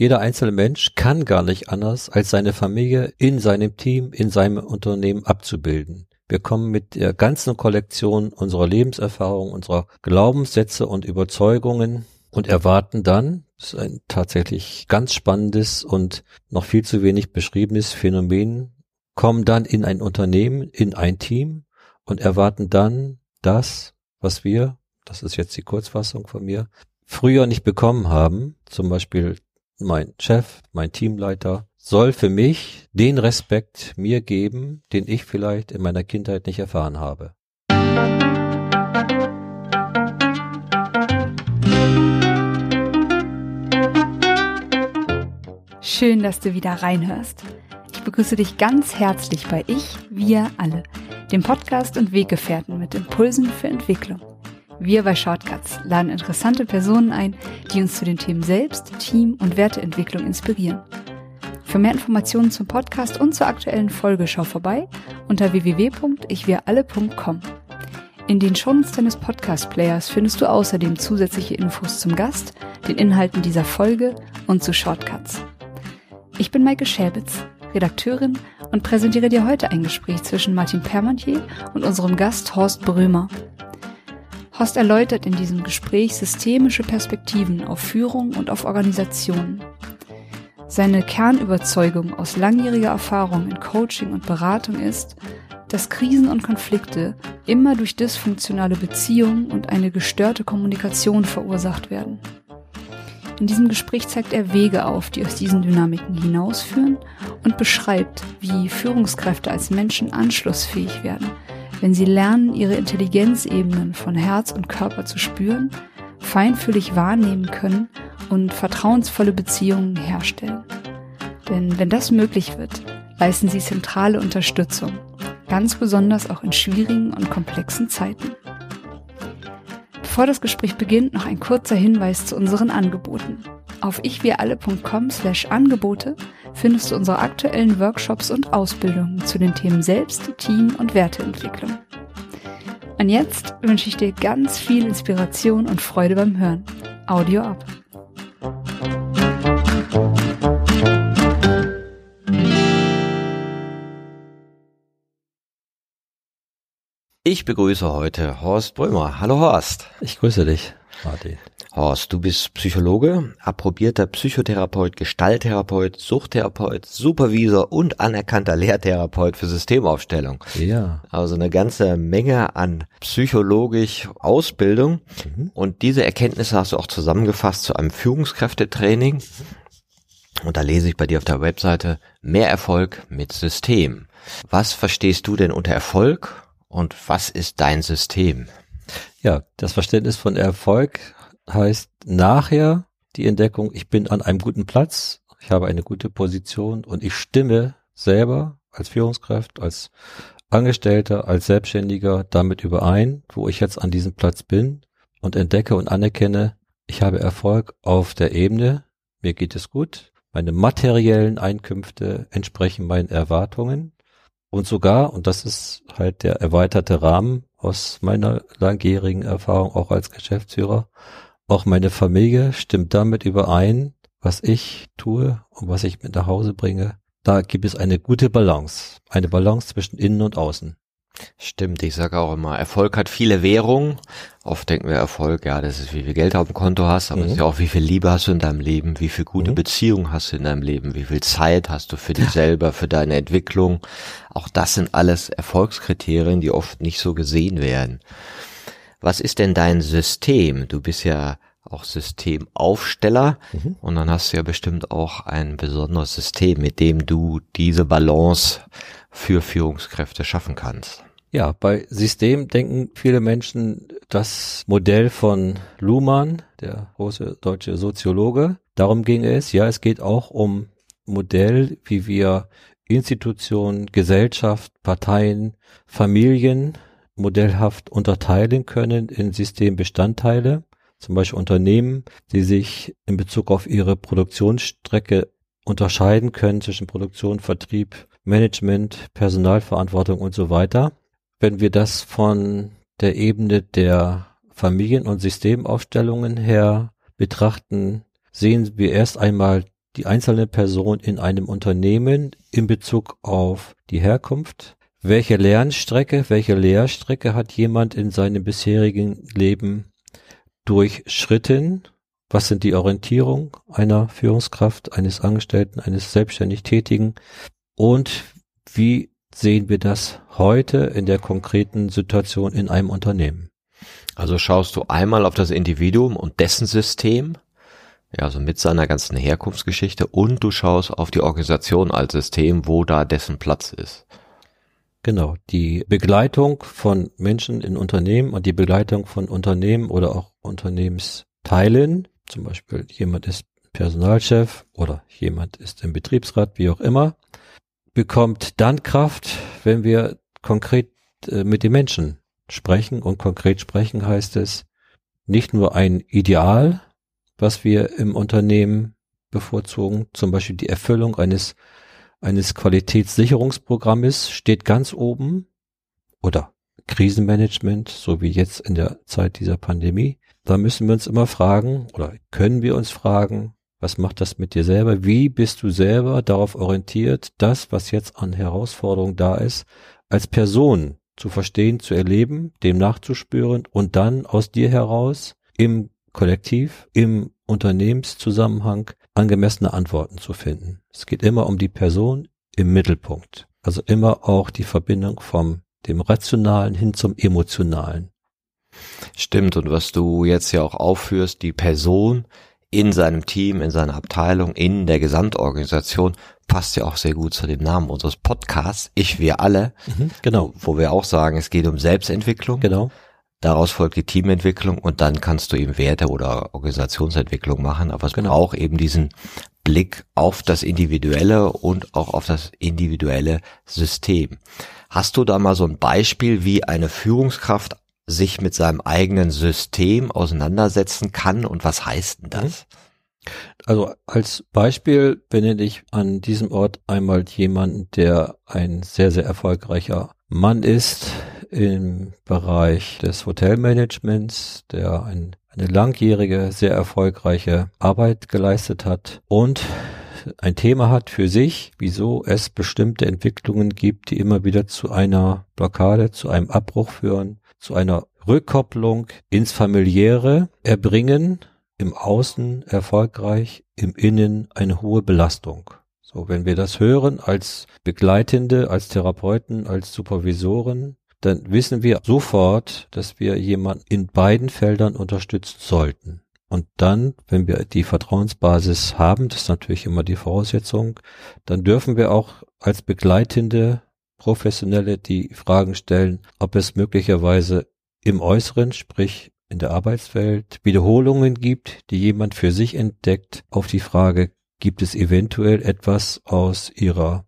Jeder einzelne Mensch kann gar nicht anders, als seine Familie in seinem Team, in seinem Unternehmen abzubilden. Wir kommen mit der ganzen Kollektion unserer Lebenserfahrung, unserer Glaubenssätze und Überzeugungen und erwarten dann, das ist ein tatsächlich ganz spannendes und noch viel zu wenig beschriebenes Phänomen, kommen dann in ein Unternehmen, in ein Team und erwarten dann das, was wir, das ist jetzt die Kurzfassung von mir, früher nicht bekommen haben, zum Beispiel mein Chef, mein Teamleiter, soll für mich den Respekt mir geben, den ich vielleicht in meiner Kindheit nicht erfahren habe. Schön, dass du wieder reinhörst. Ich begrüße dich ganz herzlich bei Ich, Wir alle, dem Podcast und Weggefährten mit Impulsen für Entwicklung. Wir bei Shortcuts laden interessante Personen ein, die uns zu den Themen Selbst, Team und Werteentwicklung inspirieren. Für mehr Informationen zum Podcast und zur aktuellen Folge schau vorbei unter www.ichwiralle.com. In den Shownotes deines Podcast-Players findest du außerdem zusätzliche Infos zum Gast, den Inhalten dieser Folge und zu Shortcuts. Ich bin Maike Schäbitz, Redakteurin und präsentiere dir heute ein Gespräch zwischen Martin Permontier und unserem Gast Horst Brömer, Horst erläutert in diesem Gespräch systemische Perspektiven auf Führung und auf Organisationen. Seine Kernüberzeugung aus langjähriger Erfahrung in Coaching und Beratung ist, dass Krisen und Konflikte immer durch dysfunktionale Beziehungen und eine gestörte Kommunikation verursacht werden. In diesem Gespräch zeigt er Wege auf, die aus diesen Dynamiken hinausführen und beschreibt, wie Führungskräfte als Menschen anschlussfähig werden, wenn sie lernen, ihre Intelligenzebenen von Herz und Körper zu spüren, feinfühlig wahrnehmen können und vertrauensvolle Beziehungen herstellen. Denn wenn das möglich wird, leisten sie zentrale Unterstützung, ganz besonders auch in schwierigen und komplexen Zeiten. Bevor das Gespräch beginnt, noch ein kurzer Hinweis zu unseren Angeboten. Auf ichwiralle.com slash Angebote findest du unsere aktuellen Workshops und Ausbildungen zu den Themen Selbst, Team und Werteentwicklung. Und jetzt wünsche ich dir ganz viel Inspiration und Freude beim Hören. Audio ab. Ich begrüße heute Horst Brömer. Hallo Horst. Ich grüße dich, Martin. Horst, du bist Psychologe, approbierter Psychotherapeut, Gestalttherapeut, Suchttherapeut, Supervisor und anerkannter Lehrtherapeut für Systemaufstellung. Ja. Also eine ganze Menge an psychologisch Ausbildung. Mhm. Und diese Erkenntnisse hast du auch zusammengefasst zu einem Führungskräftetraining. Und da lese ich bei dir auf der Webseite mehr Erfolg mit System. Was verstehst du denn unter Erfolg und was ist dein System? Ja, das Verständnis von Erfolg heißt nachher die Entdeckung, ich bin an einem guten Platz, ich habe eine gute Position und ich stimme selber als Führungskraft, als Angestellter, als Selbstständiger damit überein, wo ich jetzt an diesem Platz bin und entdecke und anerkenne, ich habe Erfolg auf der Ebene, mir geht es gut, meine materiellen Einkünfte entsprechen meinen Erwartungen. Und sogar, und das ist halt der erweiterte Rahmen aus meiner langjährigen Erfahrung auch als Geschäftsführer, auch meine Familie stimmt damit überein, was ich tue und was ich mit nach Hause bringe. Da gibt es eine gute Balance. Eine Balance zwischen innen und außen. Stimmt, ich sage auch immer, Erfolg hat viele Währungen. Oft denken wir Erfolg, ja, das ist wie viel Geld auf dem Konto hast, aber es mhm. ist ja auch, wie viel Liebe hast du in deinem Leben, wie viel gute mhm. Beziehungen hast du in deinem Leben, wie viel Zeit hast du für dich selber, für deine Entwicklung. Auch das sind alles Erfolgskriterien, die oft nicht so gesehen werden was ist denn dein System? Du bist ja auch Systemaufsteller mhm. und dann hast du ja bestimmt auch ein besonderes System, mit dem du diese Balance für Führungskräfte schaffen kannst. Ja, bei System denken viele Menschen das Modell von Luhmann, der große deutsche Soziologe. Darum ging es. Ja, es geht auch um Modell, wie wir Institutionen, Gesellschaft, Parteien, Familien modellhaft unterteilen können in Systembestandteile, zum Beispiel Unternehmen, die sich in Bezug auf ihre Produktionsstrecke unterscheiden können zwischen Produktion, Vertrieb, Management, Personalverantwortung und so weiter. Wenn wir das von der Ebene der Familien- und Systemaufstellungen her betrachten, sehen wir erst einmal die einzelne Person in einem Unternehmen in Bezug auf die Herkunft? Welche Lernstrecke, welche Lehrstrecke hat jemand in seinem bisherigen Leben durchschritten? Was sind die Orientierung einer Führungskraft, eines Angestellten, eines selbstständig Tätigen? Und wie sehen wir das heute in der konkreten Situation in einem Unternehmen? Also schaust du einmal auf das Individuum und dessen System, ja, also mit seiner ganzen Herkunftsgeschichte und du schaust auf die Organisation als System, wo da dessen Platz ist. Genau, die Begleitung von Menschen in Unternehmen und die Begleitung von Unternehmen oder auch Unternehmensteilen zum Beispiel jemand ist Personalchef oder jemand ist im Betriebsrat, wie auch immer, bekommt dann Kraft, wenn wir konkret äh, mit den Menschen sprechen. Und konkret sprechen heißt es nicht nur ein Ideal, was wir im Unternehmen bevorzugen, zum Beispiel die Erfüllung eines, eines Qualitätssicherungsprogrammes steht ganz oben oder Krisenmanagement, so wie jetzt in der Zeit dieser Pandemie, da müssen wir uns immer fragen oder können wir uns fragen, was macht das mit dir selber? Wie bist du selber darauf orientiert, das, was jetzt an Herausforderungen da ist, als Person zu verstehen, zu erleben, dem nachzuspüren und dann aus dir heraus im Kollektiv, im Unternehmenszusammenhang angemessene Antworten zu finden. Es geht immer um die Person im Mittelpunkt. Also immer auch die Verbindung vom dem Rationalen hin zum Emotionalen. Stimmt, und was du jetzt ja auch aufführst, die Person in seinem Team, in seiner Abteilung, in der Gesamtorganisation, passt ja auch sehr gut zu dem Namen unseres Podcasts, Ich, wir alle. Mhm, genau. Wo wir auch sagen, es geht um Selbstentwicklung. Genau. Daraus folgt die Teamentwicklung und dann kannst du eben Werte oder Organisationsentwicklung machen, aber es genau. braucht eben diesen Blick auf das Individuelle und auch auf das individuelle System. Hast du da mal so ein Beispiel, wie eine Führungskraft sich mit seinem eigenen System auseinandersetzen kann und was heißt denn das? Also als Beispiel benenne ich an diesem Ort einmal jemanden, der ein sehr, sehr erfolgreicher Mann ist im Bereich des Hotelmanagements, der ein, eine langjährige, sehr erfolgreiche Arbeit geleistet hat und ein Thema hat für sich, wieso es bestimmte Entwicklungen gibt, die immer wieder zu einer Blockade, zu einem Abbruch führen, zu einer Rückkopplung ins familiäre Erbringen, im Außen erfolgreich, im Innen eine hohe Belastung. So, wenn wir das hören als Begleitende, als Therapeuten, als Supervisoren, dann wissen wir sofort, dass wir jemanden in beiden Feldern unterstützen sollten. Und dann, wenn wir die Vertrauensbasis haben, das ist natürlich immer die Voraussetzung, dann dürfen wir auch als Begleitende Professionelle die Fragen stellen, ob es möglicherweise im Äußeren, sprich in der Arbeitswelt, Wiederholungen gibt, die jemand für sich entdeckt, auf die Frage, gibt es eventuell etwas aus ihrer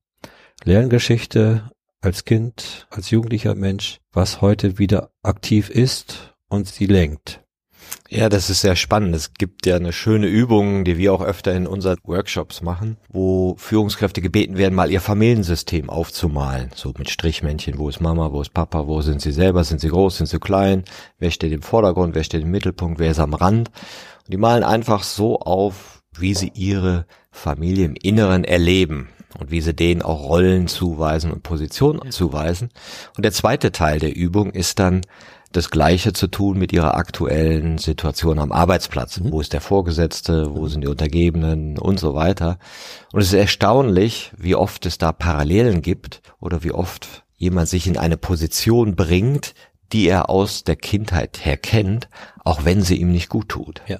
Lerngeschichte als Kind, als jugendlicher Mensch, was heute wieder aktiv ist und sie lenkt. Ja, das ist sehr spannend. Es gibt ja eine schöne Übung, die wir auch öfter in unseren Workshops machen, wo Führungskräfte gebeten werden, mal ihr Familiensystem aufzumalen. So mit Strichmännchen, wo ist Mama, wo ist Papa, wo sind sie selber, sind sie groß, sind sie klein, wer steht im Vordergrund, wer steht im Mittelpunkt, wer ist am Rand. Und die malen einfach so auf, wie sie ihre Familie im Inneren erleben und wie sie denen auch Rollen zuweisen und Positionen zuweisen. Und der zweite Teil der Übung ist dann, das Gleiche zu tun mit ihrer aktuellen Situation am Arbeitsplatz. Mhm. Wo ist der Vorgesetzte, wo sind die Untergebenen und so weiter. Und es ist erstaunlich, wie oft es da Parallelen gibt oder wie oft jemand sich in eine Position bringt, die er aus der Kindheit her kennt, auch wenn sie ihm nicht gut tut. Ja.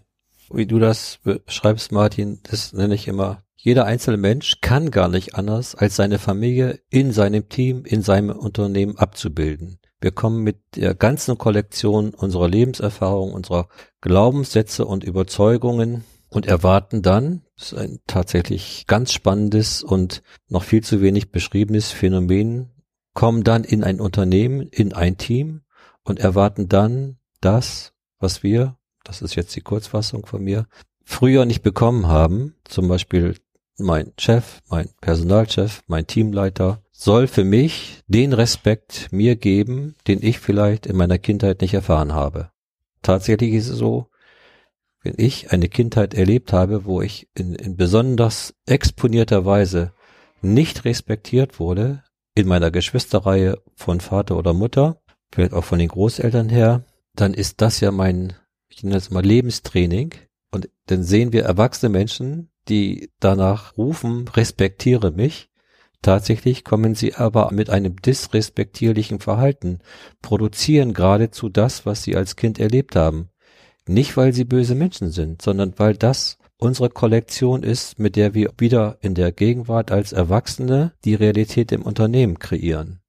Wie du das beschreibst, Martin, das nenne ich immer jeder einzelne Mensch kann gar nicht anders, als seine Familie in seinem Team, in seinem Unternehmen abzubilden. Wir kommen mit der ganzen Kollektion unserer Lebenserfahrung, unserer Glaubenssätze und Überzeugungen und erwarten dann, das ist ein tatsächlich ganz spannendes und noch viel zu wenig beschriebenes Phänomen, kommen dann in ein Unternehmen, in ein Team und erwarten dann das, was wir, das ist jetzt die Kurzfassung von mir, früher nicht bekommen haben, zum Beispiel mein Chef, mein Personalchef, mein Teamleiter, soll für mich den Respekt mir geben, den ich vielleicht in meiner Kindheit nicht erfahren habe. Tatsächlich ist es so, wenn ich eine Kindheit erlebt habe, wo ich in, in besonders exponierter Weise nicht respektiert wurde, in meiner Geschwisterreihe von Vater oder Mutter, vielleicht auch von den Großeltern her, dann ist das ja mein, ich nenne das mal Lebenstraining. Und dann sehen wir erwachsene Menschen, die danach rufen, respektiere mich. Tatsächlich kommen sie aber mit einem disrespektierlichen Verhalten, produzieren geradezu das, was sie als Kind erlebt haben. Nicht, weil sie böse Menschen sind, sondern weil das unsere Kollektion ist, mit der wir wieder in der Gegenwart als Erwachsene die Realität im Unternehmen kreieren.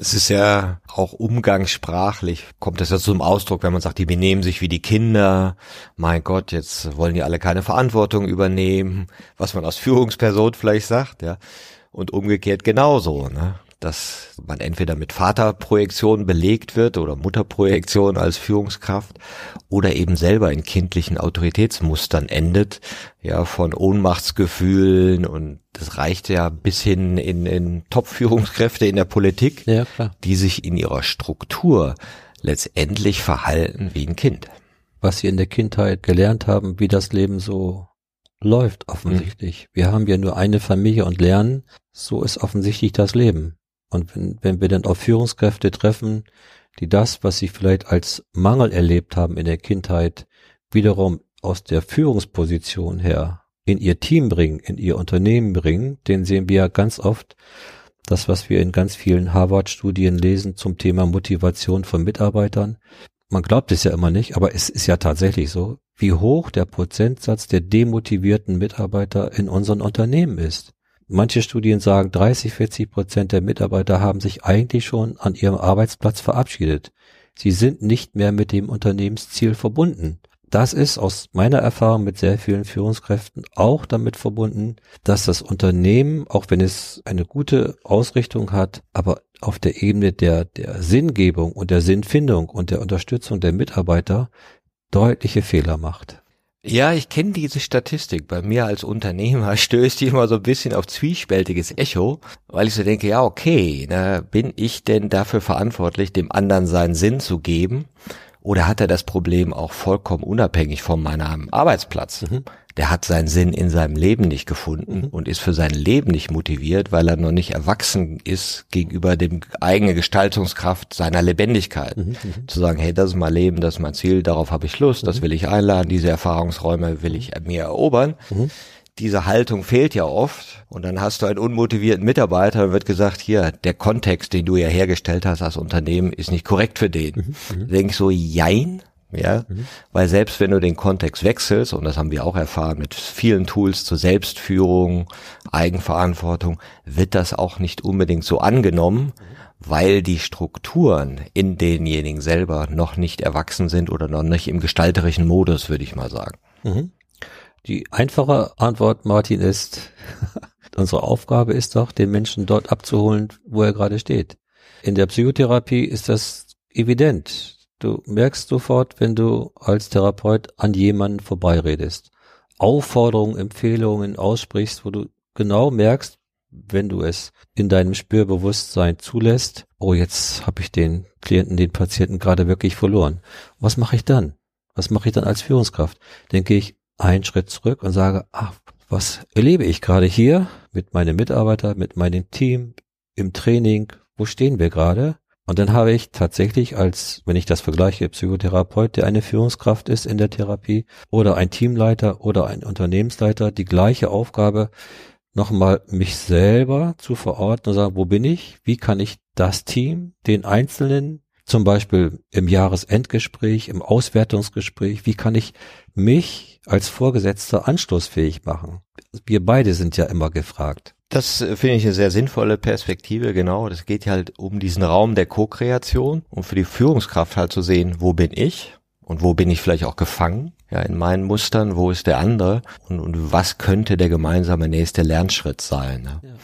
Es ist ja auch umgangssprachlich, kommt das ja zum Ausdruck, wenn man sagt, die benehmen sich wie die Kinder. Mein Gott, jetzt wollen die alle keine Verantwortung übernehmen, was man als Führungsperson vielleicht sagt, ja. Und umgekehrt genauso, ne? Dass man entweder mit Vaterprojektion belegt wird oder Mutterprojektion als Führungskraft oder eben selber in kindlichen Autoritätsmustern endet, ja, von Ohnmachtsgefühlen und das reicht ja bis hin in, in Top-Führungskräfte in der Politik, ja, die sich in ihrer Struktur letztendlich verhalten wie ein Kind. Was sie in der Kindheit gelernt haben, wie das Leben so läuft offensichtlich. Mhm. Wir haben ja nur eine Familie und lernen, so ist offensichtlich das Leben. Und wenn, wenn wir dann auf Führungskräfte treffen, die das, was sie vielleicht als Mangel erlebt haben in der Kindheit, wiederum aus der Führungsposition her in ihr Team bringen, in ihr Unternehmen bringen, den sehen wir ja ganz oft, das, was wir in ganz vielen Harvard-Studien lesen zum Thema Motivation von Mitarbeitern. Man glaubt es ja immer nicht, aber es ist ja tatsächlich so, wie hoch der Prozentsatz der demotivierten Mitarbeiter in unseren Unternehmen ist. Manche Studien sagen, 30, 40 Prozent der Mitarbeiter haben sich eigentlich schon an ihrem Arbeitsplatz verabschiedet. Sie sind nicht mehr mit dem Unternehmensziel verbunden. Das ist aus meiner Erfahrung mit sehr vielen Führungskräften auch damit verbunden, dass das Unternehmen, auch wenn es eine gute Ausrichtung hat, aber auf der Ebene der, der Sinngebung und der Sinnfindung und der Unterstützung der Mitarbeiter deutliche Fehler macht. Ja, ich kenne diese Statistik. Bei mir als Unternehmer stößt die immer so ein bisschen auf zwiespältiges Echo, weil ich so denke, ja, okay, na, bin ich denn dafür verantwortlich, dem anderen seinen Sinn zu geben? Oder hat er das Problem auch vollkommen unabhängig von meinem Arbeitsplatz? Mhm. Der hat seinen Sinn in seinem Leben nicht gefunden mhm. und ist für sein Leben nicht motiviert, weil er noch nicht erwachsen ist gegenüber dem eigenen Gestaltungskraft seiner Lebendigkeit. Mhm. mhm. Zu sagen, hey, das ist mein Leben, das ist mein Ziel, darauf habe ich Lust, das mhm. will ich einladen, diese Erfahrungsräume will ich mir erobern mhm diese Haltung fehlt ja oft und dann hast du einen unmotivierten Mitarbeiter und wird gesagt, hier, der Kontext, den du ja hergestellt hast als Unternehmen, ist nicht korrekt für den. Mhm, mhm. Denke ich so, jein, ja, mhm. weil selbst wenn du den Kontext wechselst, und das haben wir auch erfahren mit vielen Tools zur Selbstführung, Eigenverantwortung, wird das auch nicht unbedingt so angenommen, weil die Strukturen in denjenigen selber noch nicht erwachsen sind oder noch nicht im gestalterischen Modus, würde ich mal sagen. Mhm. Die einfache Antwort, Martin, ist, unsere Aufgabe ist doch, den Menschen dort abzuholen, wo er gerade steht. In der Psychotherapie ist das evident. Du merkst sofort, wenn du als Therapeut an jemanden vorbeiredest. Aufforderungen, Empfehlungen aussprichst, wo du genau merkst, wenn du es in deinem Spürbewusstsein zulässt, oh, jetzt habe ich den Klienten, den Patienten gerade wirklich verloren. Was mache ich dann? Was mache ich dann als Führungskraft? Denke ich, einen Schritt zurück und sage, ach, was erlebe ich gerade hier mit meinen Mitarbeitern, mit meinem Team, im Training, wo stehen wir gerade? Und dann habe ich tatsächlich als, wenn ich das vergleiche, Psychotherapeut, der eine Führungskraft ist in der Therapie, oder ein Teamleiter oder ein Unternehmensleiter, die gleiche Aufgabe, nochmal mich selber zu verorten und sagen, wo bin ich? Wie kann ich das Team, den Einzelnen, zum Beispiel im Jahresendgespräch, im Auswertungsgespräch, wie kann ich mich als Vorgesetzter anstoßfähig machen? Wir beide sind ja immer gefragt. Das äh, finde ich eine sehr sinnvolle Perspektive, genau. Das geht halt um diesen Raum der Co-Kreation und für die Führungskraft halt zu sehen, wo bin ich und wo bin ich vielleicht auch gefangen, ja, in meinen Mustern, wo ist der andere und, und was könnte der gemeinsame nächste Lernschritt sein. Ne? Ja.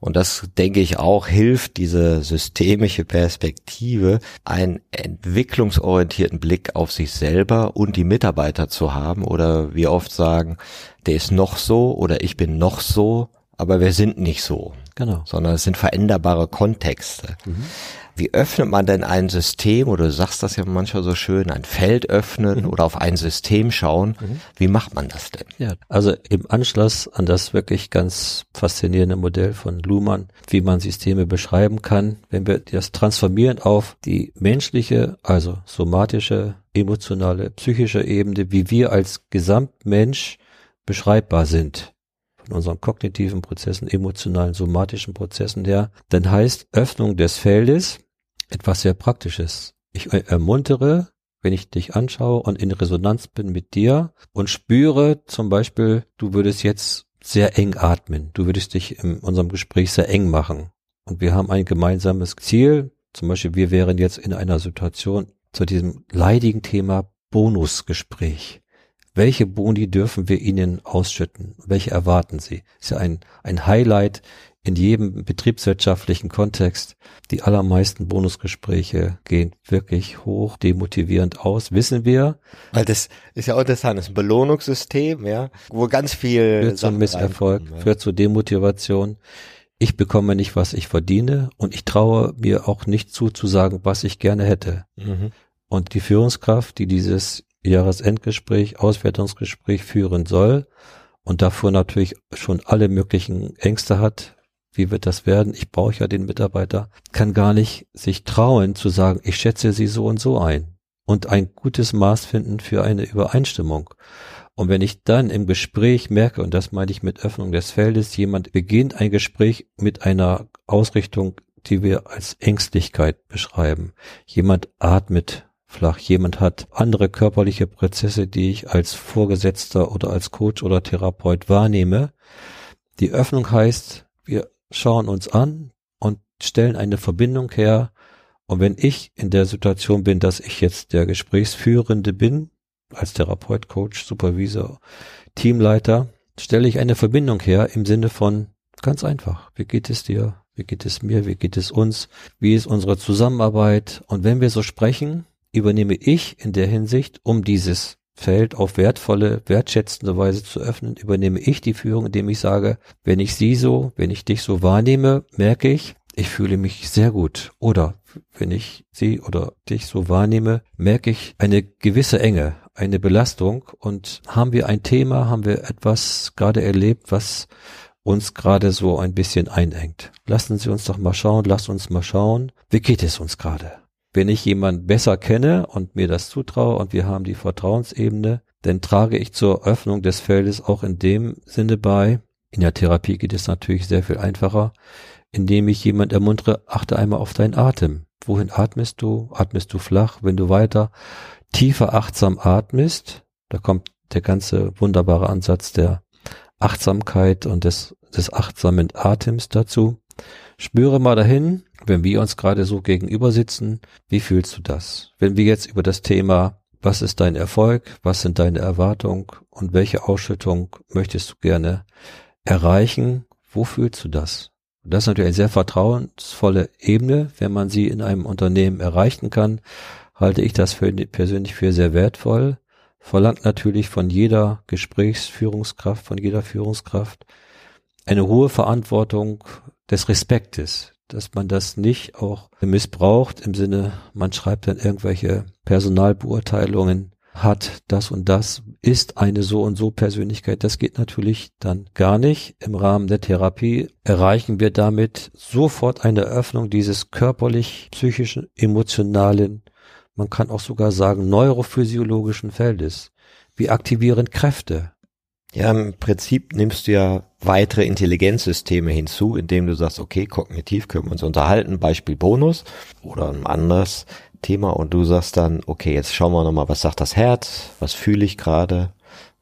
Und das, denke ich, auch hilft, diese systemische Perspektive, einen entwicklungsorientierten Blick auf sich selber und die Mitarbeiter zu haben. Oder wir oft sagen, der ist noch so oder ich bin noch so, aber wir sind nicht so. Genau. Sondern es sind veränderbare Kontexte. Mhm. Wie öffnet man denn ein System, oder du sagst das ja manchmal so schön, ein Feld öffnen mhm. oder auf ein System schauen? Mhm. Wie macht man das denn? Ja, also im Anschluss an das wirklich ganz faszinierende Modell von Luhmann, wie man Systeme beschreiben kann, wenn wir das transformieren auf die menschliche, also somatische, emotionale, psychische Ebene, wie wir als Gesamtmensch beschreibbar sind von unseren kognitiven Prozessen, emotionalen, somatischen Prozessen her, dann heißt Öffnung des Feldes etwas sehr Praktisches. Ich ermuntere, wenn ich dich anschaue und in Resonanz bin mit dir und spüre zum Beispiel, du würdest jetzt sehr eng atmen, du würdest dich in unserem Gespräch sehr eng machen. Und wir haben ein gemeinsames Ziel, zum Beispiel wir wären jetzt in einer Situation zu diesem leidigen Thema Bonusgespräch. Welche Boni dürfen wir Ihnen ausschütten? Welche erwarten Sie? Ist ja ein, ein Highlight in jedem betriebswirtschaftlichen Kontext. Die allermeisten Bonusgespräche gehen wirklich hoch demotivierend aus, wissen wir. Weil das ist ja auch interessant, das ist ein Belohnungssystem, ja, wo ganz viel führt zu Misserfolg, ja. führt zu Demotivation. Ich bekomme nicht, was ich verdiene und ich traue mir auch nicht zu, zu sagen, was ich gerne hätte. Mhm. Und die Führungskraft, die dieses Jahresendgespräch, Auswertungsgespräch führen soll und davor natürlich schon alle möglichen Ängste hat, wie wird das werden? Ich brauche ja den Mitarbeiter, kann gar nicht sich trauen zu sagen, ich schätze sie so und so ein und ein gutes Maß finden für eine Übereinstimmung. Und wenn ich dann im Gespräch merke, und das meine ich mit Öffnung des Feldes, jemand beginnt ein Gespräch mit einer Ausrichtung, die wir als Ängstlichkeit beschreiben. Jemand atmet flach. Jemand hat andere körperliche Prozesse, die ich als Vorgesetzter oder als Coach oder Therapeut wahrnehme. Die Öffnung heißt, wir schauen uns an und stellen eine Verbindung her. Und wenn ich in der Situation bin, dass ich jetzt der Gesprächsführende bin, als Therapeut, Coach, Supervisor, Teamleiter, stelle ich eine Verbindung her im Sinne von ganz einfach. Wie geht es dir? Wie geht es mir? Wie geht es uns? Wie ist unsere Zusammenarbeit? Und wenn wir so sprechen, übernehme ich in der Hinsicht, um dieses Feld auf wertvolle, wertschätzende Weise zu öffnen, übernehme ich die Führung, indem ich sage, wenn ich sie so, wenn ich dich so wahrnehme, merke ich, ich fühle mich sehr gut. Oder wenn ich sie oder dich so wahrnehme, merke ich eine gewisse Enge, eine Belastung und haben wir ein Thema, haben wir etwas gerade erlebt, was uns gerade so ein bisschen einengt. Lassen Sie uns doch mal schauen, lasst uns mal schauen, wie geht es uns gerade? Wenn ich jemand besser kenne und mir das zutraue und wir haben die Vertrauensebene, dann trage ich zur Öffnung des Feldes auch in dem Sinne bei. In der Therapie geht es natürlich sehr viel einfacher, indem ich jemand ermuntere, achte einmal auf deinen Atem. Wohin atmest du? Atmest du flach? Wenn du weiter tiefer achtsam atmest, da kommt der ganze wunderbare Ansatz der Achtsamkeit und des, des achtsamen Atems dazu. Spüre mal dahin, wenn wir uns gerade so gegenüber sitzen, wie fühlst du das? Wenn wir jetzt über das Thema, was ist dein Erfolg, was sind deine Erwartungen und welche Ausschüttung möchtest du gerne erreichen, wo fühlst du das? Das ist natürlich eine sehr vertrauensvolle Ebene. Wenn man sie in einem Unternehmen erreichen kann, halte ich das für, persönlich für sehr wertvoll. Verlangt natürlich von jeder Gesprächsführungskraft, von jeder Führungskraft eine hohe Verantwortung des Respektes, dass man das nicht auch missbraucht im Sinne, man schreibt dann irgendwelche Personalbeurteilungen, hat das und das, ist eine so und so Persönlichkeit. Das geht natürlich dann gar nicht. Im Rahmen der Therapie erreichen wir damit sofort eine Öffnung dieses körperlich, psychischen, emotionalen, man kann auch sogar sagen neurophysiologischen Feldes. Wir aktivieren Kräfte. Ja, im Prinzip nimmst du ja weitere Intelligenzsysteme hinzu, indem du sagst, okay, kognitiv können wir uns unterhalten, Beispiel Bonus oder ein anderes Thema und du sagst dann, okay, jetzt schauen wir nochmal, was sagt das Herz, was fühle ich gerade,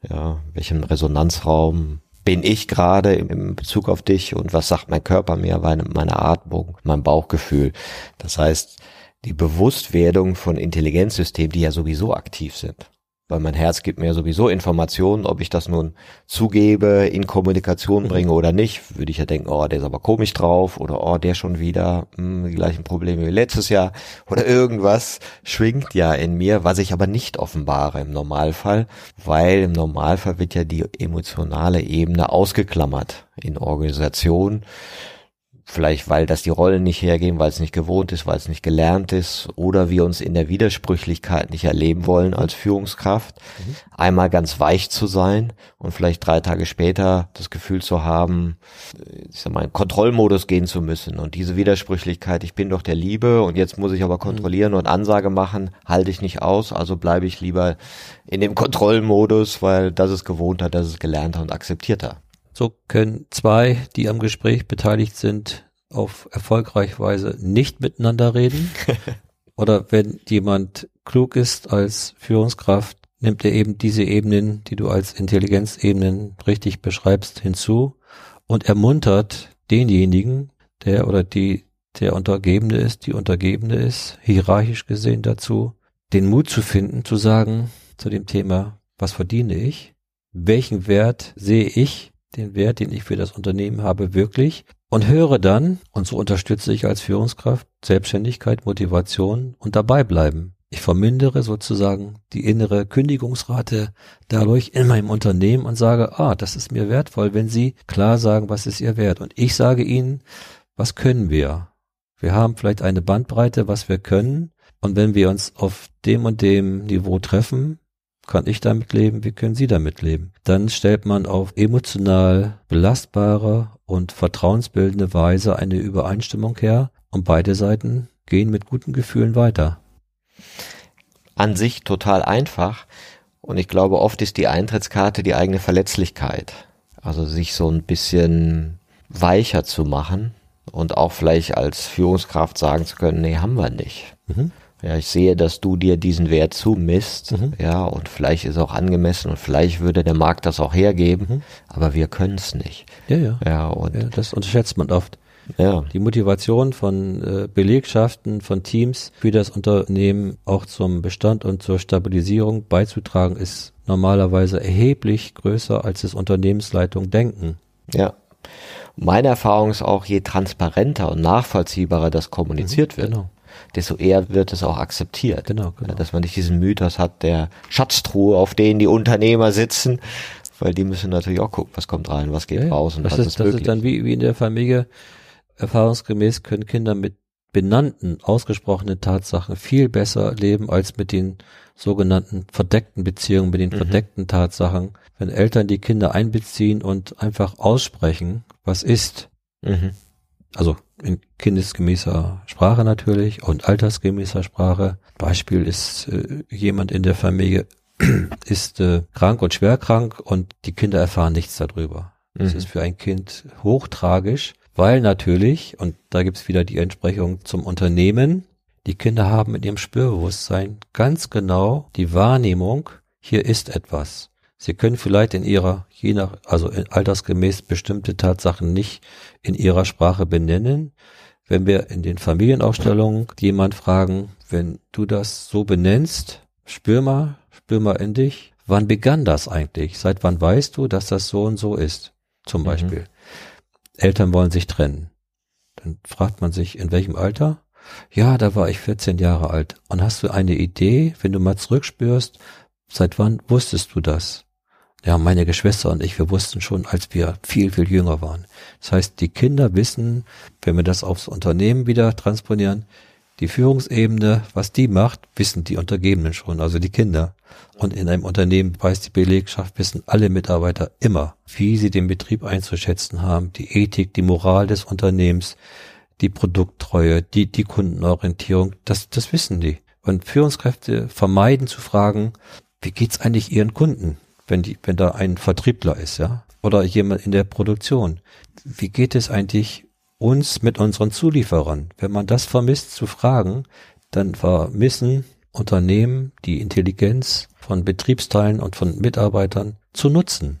ja, welchen Resonanzraum bin ich gerade im Bezug auf dich und was sagt mein Körper mir, meine, meine Atmung, mein Bauchgefühl. Das heißt, die Bewusstwerdung von Intelligenzsystemen, die ja sowieso aktiv sind weil mein Herz gibt mir sowieso Informationen, ob ich das nun zugebe, in Kommunikation mhm. bringe oder nicht, würde ich ja denken, oh, der ist aber komisch drauf oder oh, der schon wieder hm, die gleichen Probleme wie letztes Jahr oder irgendwas schwingt ja in mir, was ich aber nicht offenbare im Normalfall, weil im Normalfall wird ja die emotionale Ebene ausgeklammert in Organisation vielleicht weil das die Rollen nicht hergeben, weil es nicht gewohnt ist, weil es nicht gelernt ist oder wir uns in der Widersprüchlichkeit nicht erleben wollen als Führungskraft, mhm. einmal ganz weich zu sein und vielleicht drei Tage später das Gefühl zu haben, ich sag mal, in Kontrollmodus gehen zu müssen und diese Widersprüchlichkeit, ich bin doch der Liebe und jetzt muss ich aber kontrollieren mhm. und Ansage machen, halte ich nicht aus, also bleibe ich lieber in dem Kontrollmodus, weil das ist gewohnter, das ist gelernter und akzeptierter. So können zwei, die am Gespräch beteiligt sind, auf erfolgreich Weise nicht miteinander reden. Oder wenn jemand klug ist als Führungskraft, nimmt er eben diese Ebenen, die du als Intelligenzebenen richtig beschreibst, hinzu und ermuntert denjenigen, der oder die der Untergebene ist, die Untergebene ist, hierarchisch gesehen dazu, den Mut zu finden, zu sagen zu dem Thema, was verdiene ich? Welchen Wert sehe ich den Wert, den ich für das Unternehmen habe, wirklich und höre dann, und so unterstütze ich als Führungskraft Selbstständigkeit, Motivation und dabei bleiben. Ich vermindere sozusagen die innere Kündigungsrate dadurch in meinem Unternehmen und sage, ah, das ist mir wertvoll, wenn Sie klar sagen, was ist Ihr Wert. Und ich sage Ihnen, was können wir? Wir haben vielleicht eine Bandbreite, was wir können. Und wenn wir uns auf dem und dem Niveau treffen, kann ich damit leben, wie können Sie damit leben? Dann stellt man auf emotional belastbare und vertrauensbildende Weise eine Übereinstimmung her und beide Seiten gehen mit guten Gefühlen weiter. An sich total einfach und ich glaube, oft ist die Eintrittskarte die eigene Verletzlichkeit. Also sich so ein bisschen weicher zu machen und auch vielleicht als Führungskraft sagen zu können, nee, haben wir nicht. Mhm. Ja, ich sehe, dass du dir diesen Wert zumisst, mhm. ja, und vielleicht ist auch angemessen und vielleicht würde der Markt das auch hergeben, mhm. aber wir können es nicht. Ja, ja. Ja, und ja, das unterschätzt man oft. Ja. Die Motivation von äh, Belegschaften, von Teams für das Unternehmen auch zum Bestand und zur Stabilisierung beizutragen, ist normalerweise erheblich größer, als es Unternehmensleitungen denken. Ja. Meine Erfahrung ist auch, je transparenter und nachvollziehbarer das kommuniziert mhm, wird, genau desto eher wird es auch akzeptiert. Genau, genau. Dass man nicht diesen Mythos hat der Schatztruhe, auf denen die Unternehmer sitzen, weil die müssen natürlich auch gucken, was kommt rein, was geht ja, raus und das was ist, ist das möglich. ist dann wie, wie in der Familie. Erfahrungsgemäß können Kinder mit benannten, ausgesprochenen Tatsachen viel besser leben als mit den sogenannten verdeckten Beziehungen, mit den mhm. verdeckten Tatsachen. Wenn Eltern die Kinder einbeziehen und einfach aussprechen, was ist, mhm. Also in kindesgemäßer Sprache natürlich und altersgemäßer Sprache. Beispiel ist äh, jemand in der Familie ist äh, krank und schwer krank und die Kinder erfahren nichts darüber. Mhm. Das ist für ein Kind hochtragisch, weil natürlich, und da gibt's wieder die Entsprechung zum Unternehmen, die Kinder haben in ihrem Spürbewusstsein ganz genau die Wahrnehmung, hier ist etwas. Sie können vielleicht in ihrer, je nach, also altersgemäß bestimmte Tatsachen nicht in ihrer Sprache benennen. Wenn wir in den Familienaufstellungen jemand fragen, wenn du das so benennst, spür mal, spür mal in dich, wann begann das eigentlich? Seit wann weißt du, dass das so und so ist? Zum mhm. Beispiel. Eltern wollen sich trennen. Dann fragt man sich, in welchem Alter? Ja, da war ich 14 Jahre alt. Und hast du eine Idee, wenn du mal zurückspürst, seit wann wusstest du das? Ja, meine Geschwister und ich, wir wussten schon, als wir viel, viel jünger waren. Das heißt, die Kinder wissen, wenn wir das aufs Unternehmen wieder transponieren, die Führungsebene, was die macht, wissen die Untergebenen schon, also die Kinder. Und in einem Unternehmen weiß die Belegschaft, wissen alle Mitarbeiter immer, wie sie den Betrieb einzuschätzen haben, die Ethik, die Moral des Unternehmens, die Produkttreue, die, die Kundenorientierung, das, das wissen die. Und Führungskräfte vermeiden zu fragen, wie geht's eigentlich ihren Kunden? Wenn die, wenn da ein Vertriebler ist, ja, oder jemand in der Produktion. Wie geht es eigentlich uns mit unseren Zulieferern? Wenn man das vermisst zu fragen, dann vermissen Unternehmen die Intelligenz von Betriebsteilen und von Mitarbeitern zu nutzen.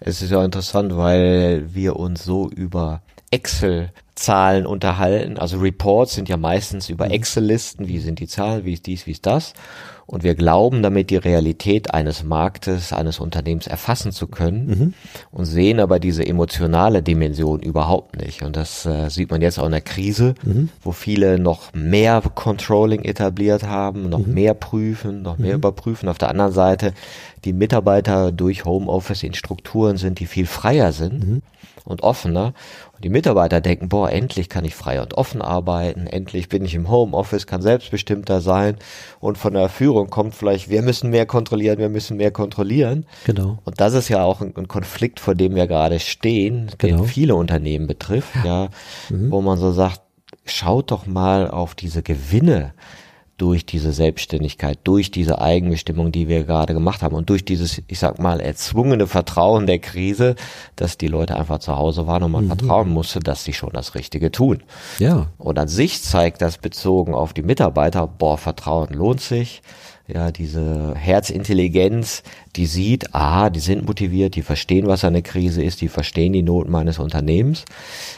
Es ist ja interessant, weil wir uns so über Excel-Zahlen unterhalten. Also Reports sind ja meistens über mhm. Excel-Listen. Wie sind die Zahlen? Wie ist dies? Wie ist das? Und wir glauben damit die Realität eines Marktes, eines Unternehmens erfassen zu können mhm. und sehen aber diese emotionale Dimension überhaupt nicht. Und das äh, sieht man jetzt auch in der Krise, mhm. wo viele noch mehr Controlling etabliert haben, noch mhm. mehr prüfen, noch mehr mhm. überprüfen. Auf der anderen Seite die Mitarbeiter durch Homeoffice in Strukturen sind, die viel freier sind. Mhm. und offener. Und die Mitarbeiter denken, boah, endlich kann ich frei und offen arbeiten, endlich bin ich im Homeoffice, kann selbstbestimmter sein. Und von der Führung kommt vielleicht, wir müssen mehr kontrollieren, wir müssen mehr kontrollieren. Genau. Und das ist ja auch ein, ein Konflikt, vor dem wir gerade stehen, genau. den viele Unternehmen betrifft, ja, mhm. wo man so sagt, schaut doch mal auf diese Gewinne, durch diese Selbstständigkeit, durch diese Eigenbestimmung, die wir gerade gemacht haben und durch dieses, ich sag mal, erzwungene Vertrauen der Krise, dass die Leute einfach zu Hause waren und man mhm. vertrauen musste, dass sie schon das Richtige tun. Ja. Und an sich zeigt das bezogen auf die Mitarbeiter, boah, Vertrauen lohnt sich ja, diese Herzintelligenz, die sieht, ah, die sind motiviert, die verstehen, was eine Krise ist, die verstehen die Not meines Unternehmens,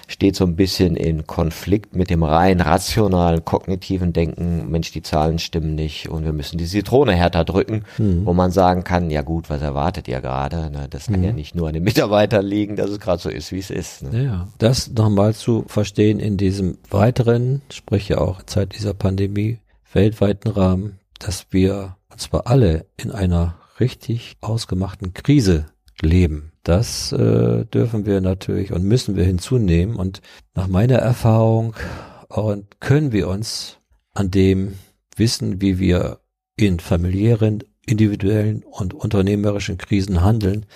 steht so ein bisschen in Konflikt mit dem rein rationalen, kognitiven Denken, Mensch, die Zahlen stimmen nicht und wir müssen die Zitrone härter drücken, mhm. wo man sagen kann, ja gut, was erwartet ihr gerade? Ne? Das kann mhm. ja nicht nur an den Mitarbeitern liegen, dass es gerade so ist, wie es ist. Ne? Ja, das nochmal zu verstehen in diesem weiteren, sprich ja auch Zeit dieser Pandemie, weltweiten Rahmen, dass wir, und zwar alle, in einer richtig ausgemachten Krise leben. Das äh, dürfen wir natürlich und müssen wir hinzunehmen. Und nach meiner Erfahrung können wir uns an dem Wissen, wie wir in familiären, individuellen und unternehmerischen Krisen handeln,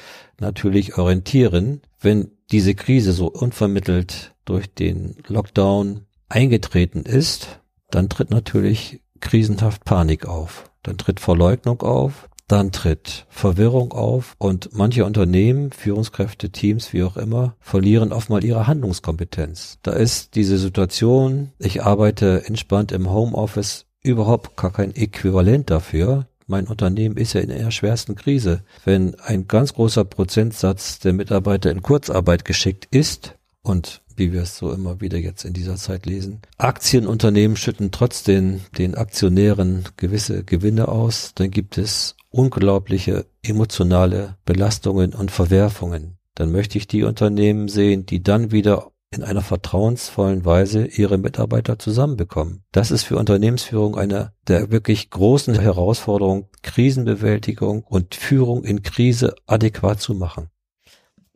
natürlich orientieren. Wenn diese Krise so unvermittelt durch den Lockdown eingetreten ist, dann tritt natürlich krisenhaft Panik auf. Dann tritt Verleugnung auf, dann tritt Verwirrung auf und manche Unternehmen, Führungskräfte, Teams, wie auch immer, verlieren oft mal ihre Handlungskompetenz. Da ist diese Situation, ich arbeite entspannt im Homeoffice, überhaupt gar kein Äquivalent dafür. Mein Unternehmen ist ja in der schwersten Krise. Wenn ein ganz großer Prozentsatz der Mitarbeiter in Kurzarbeit geschickt ist und wie wir es so immer wieder jetzt in dieser Zeit lesen. Aktienunternehmen schütten trotzdem den Aktionären gewisse Gewinne aus. Dann gibt es unglaubliche emotionale Belastungen und Verwerfungen. Dann möchte ich die Unternehmen sehen, die dann wieder in einer vertrauensvollen Weise ihre Mitarbeiter zusammenbekommen. Das ist für Unternehmensführung eine der wirklich großen Herausforderungen, Krisenbewältigung und Führung in Krise adäquat zu machen.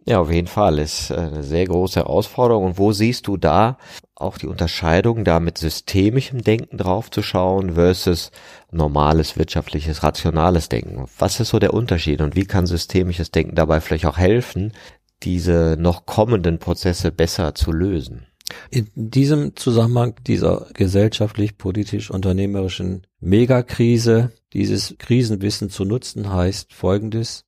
Ja, auf jeden Fall ist eine sehr große Herausforderung. Und wo siehst du da auch die Unterscheidung, da mit systemischem Denken draufzuschauen versus normales, wirtschaftliches, rationales Denken? Was ist so der Unterschied und wie kann systemisches Denken dabei vielleicht auch helfen, diese noch kommenden Prozesse besser zu lösen? In diesem Zusammenhang dieser gesellschaftlich, politisch, unternehmerischen Megakrise, dieses Krisenwissen zu nutzen, heißt Folgendes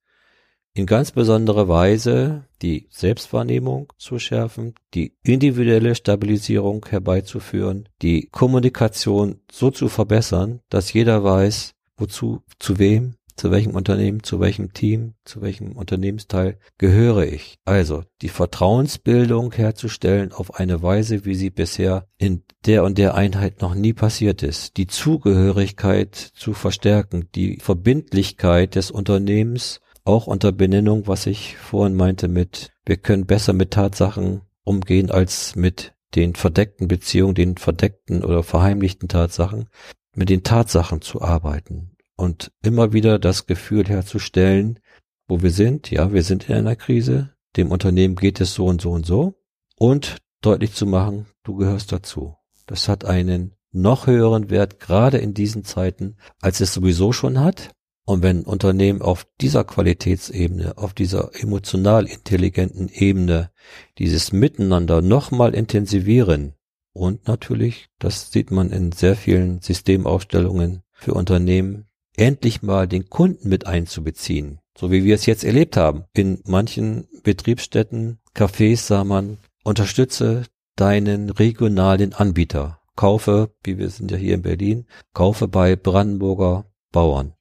in ganz besonderer Weise die Selbstwahrnehmung zu schärfen, die individuelle Stabilisierung herbeizuführen, die Kommunikation so zu verbessern, dass jeder weiß, wozu, zu wem, zu welchem Unternehmen, zu welchem Team, zu welchem Unternehmensteil gehöre ich. Also die Vertrauensbildung herzustellen auf eine Weise, wie sie bisher in der und der Einheit noch nie passiert ist. Die Zugehörigkeit zu verstärken, die Verbindlichkeit des Unternehmens auch unter Benennung, was ich vorhin meinte mit, wir können besser mit Tatsachen umgehen als mit den verdeckten Beziehungen, den verdeckten oder verheimlichten Tatsachen, mit den Tatsachen zu arbeiten und immer wieder das Gefühl herzustellen, wo wir sind, ja, wir sind in einer Krise, dem Unternehmen geht es so und so und so und deutlich zu machen, du gehörst dazu. Das hat einen noch höheren Wert, gerade in diesen Zeiten, als es sowieso schon hat. Und wenn Unternehmen auf dieser Qualitätsebene, auf dieser emotional intelligenten Ebene dieses Miteinander nochmal intensivieren und natürlich, das sieht man in sehr vielen Systemaufstellungen für Unternehmen, endlich mal den Kunden mit einzubeziehen, so wie wir es jetzt erlebt haben. In manchen Betriebsstätten, Cafés sah man, unterstütze deinen regionalen Anbieter. Kaufe, wie wir sind ja hier in Berlin, kaufe bei Brandenburger Bauern.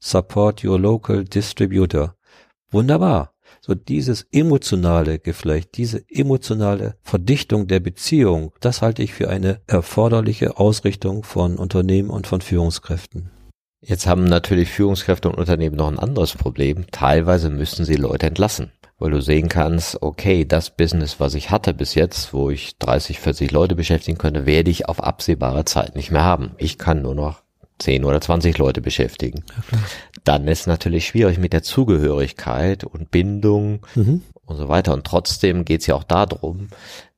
Support your local distributor. Wunderbar. So dieses emotionale Geflecht, diese emotionale Verdichtung der Beziehung, das halte ich für eine erforderliche Ausrichtung von Unternehmen und von Führungskräften. Jetzt haben natürlich Führungskräfte und Unternehmen noch ein anderes Problem. Teilweise müssen sie Leute entlassen, weil du sehen kannst, okay, das Business, was ich hatte bis jetzt, wo ich 30, 40 Leute beschäftigen könnte, werde ich auf absehbare Zeit nicht mehr haben. Ich kann nur noch 10 oder 20 Leute beschäftigen. Ja, dann ist natürlich schwierig mit der Zugehörigkeit und Bindung mhm. und so weiter. Und trotzdem geht es ja auch darum,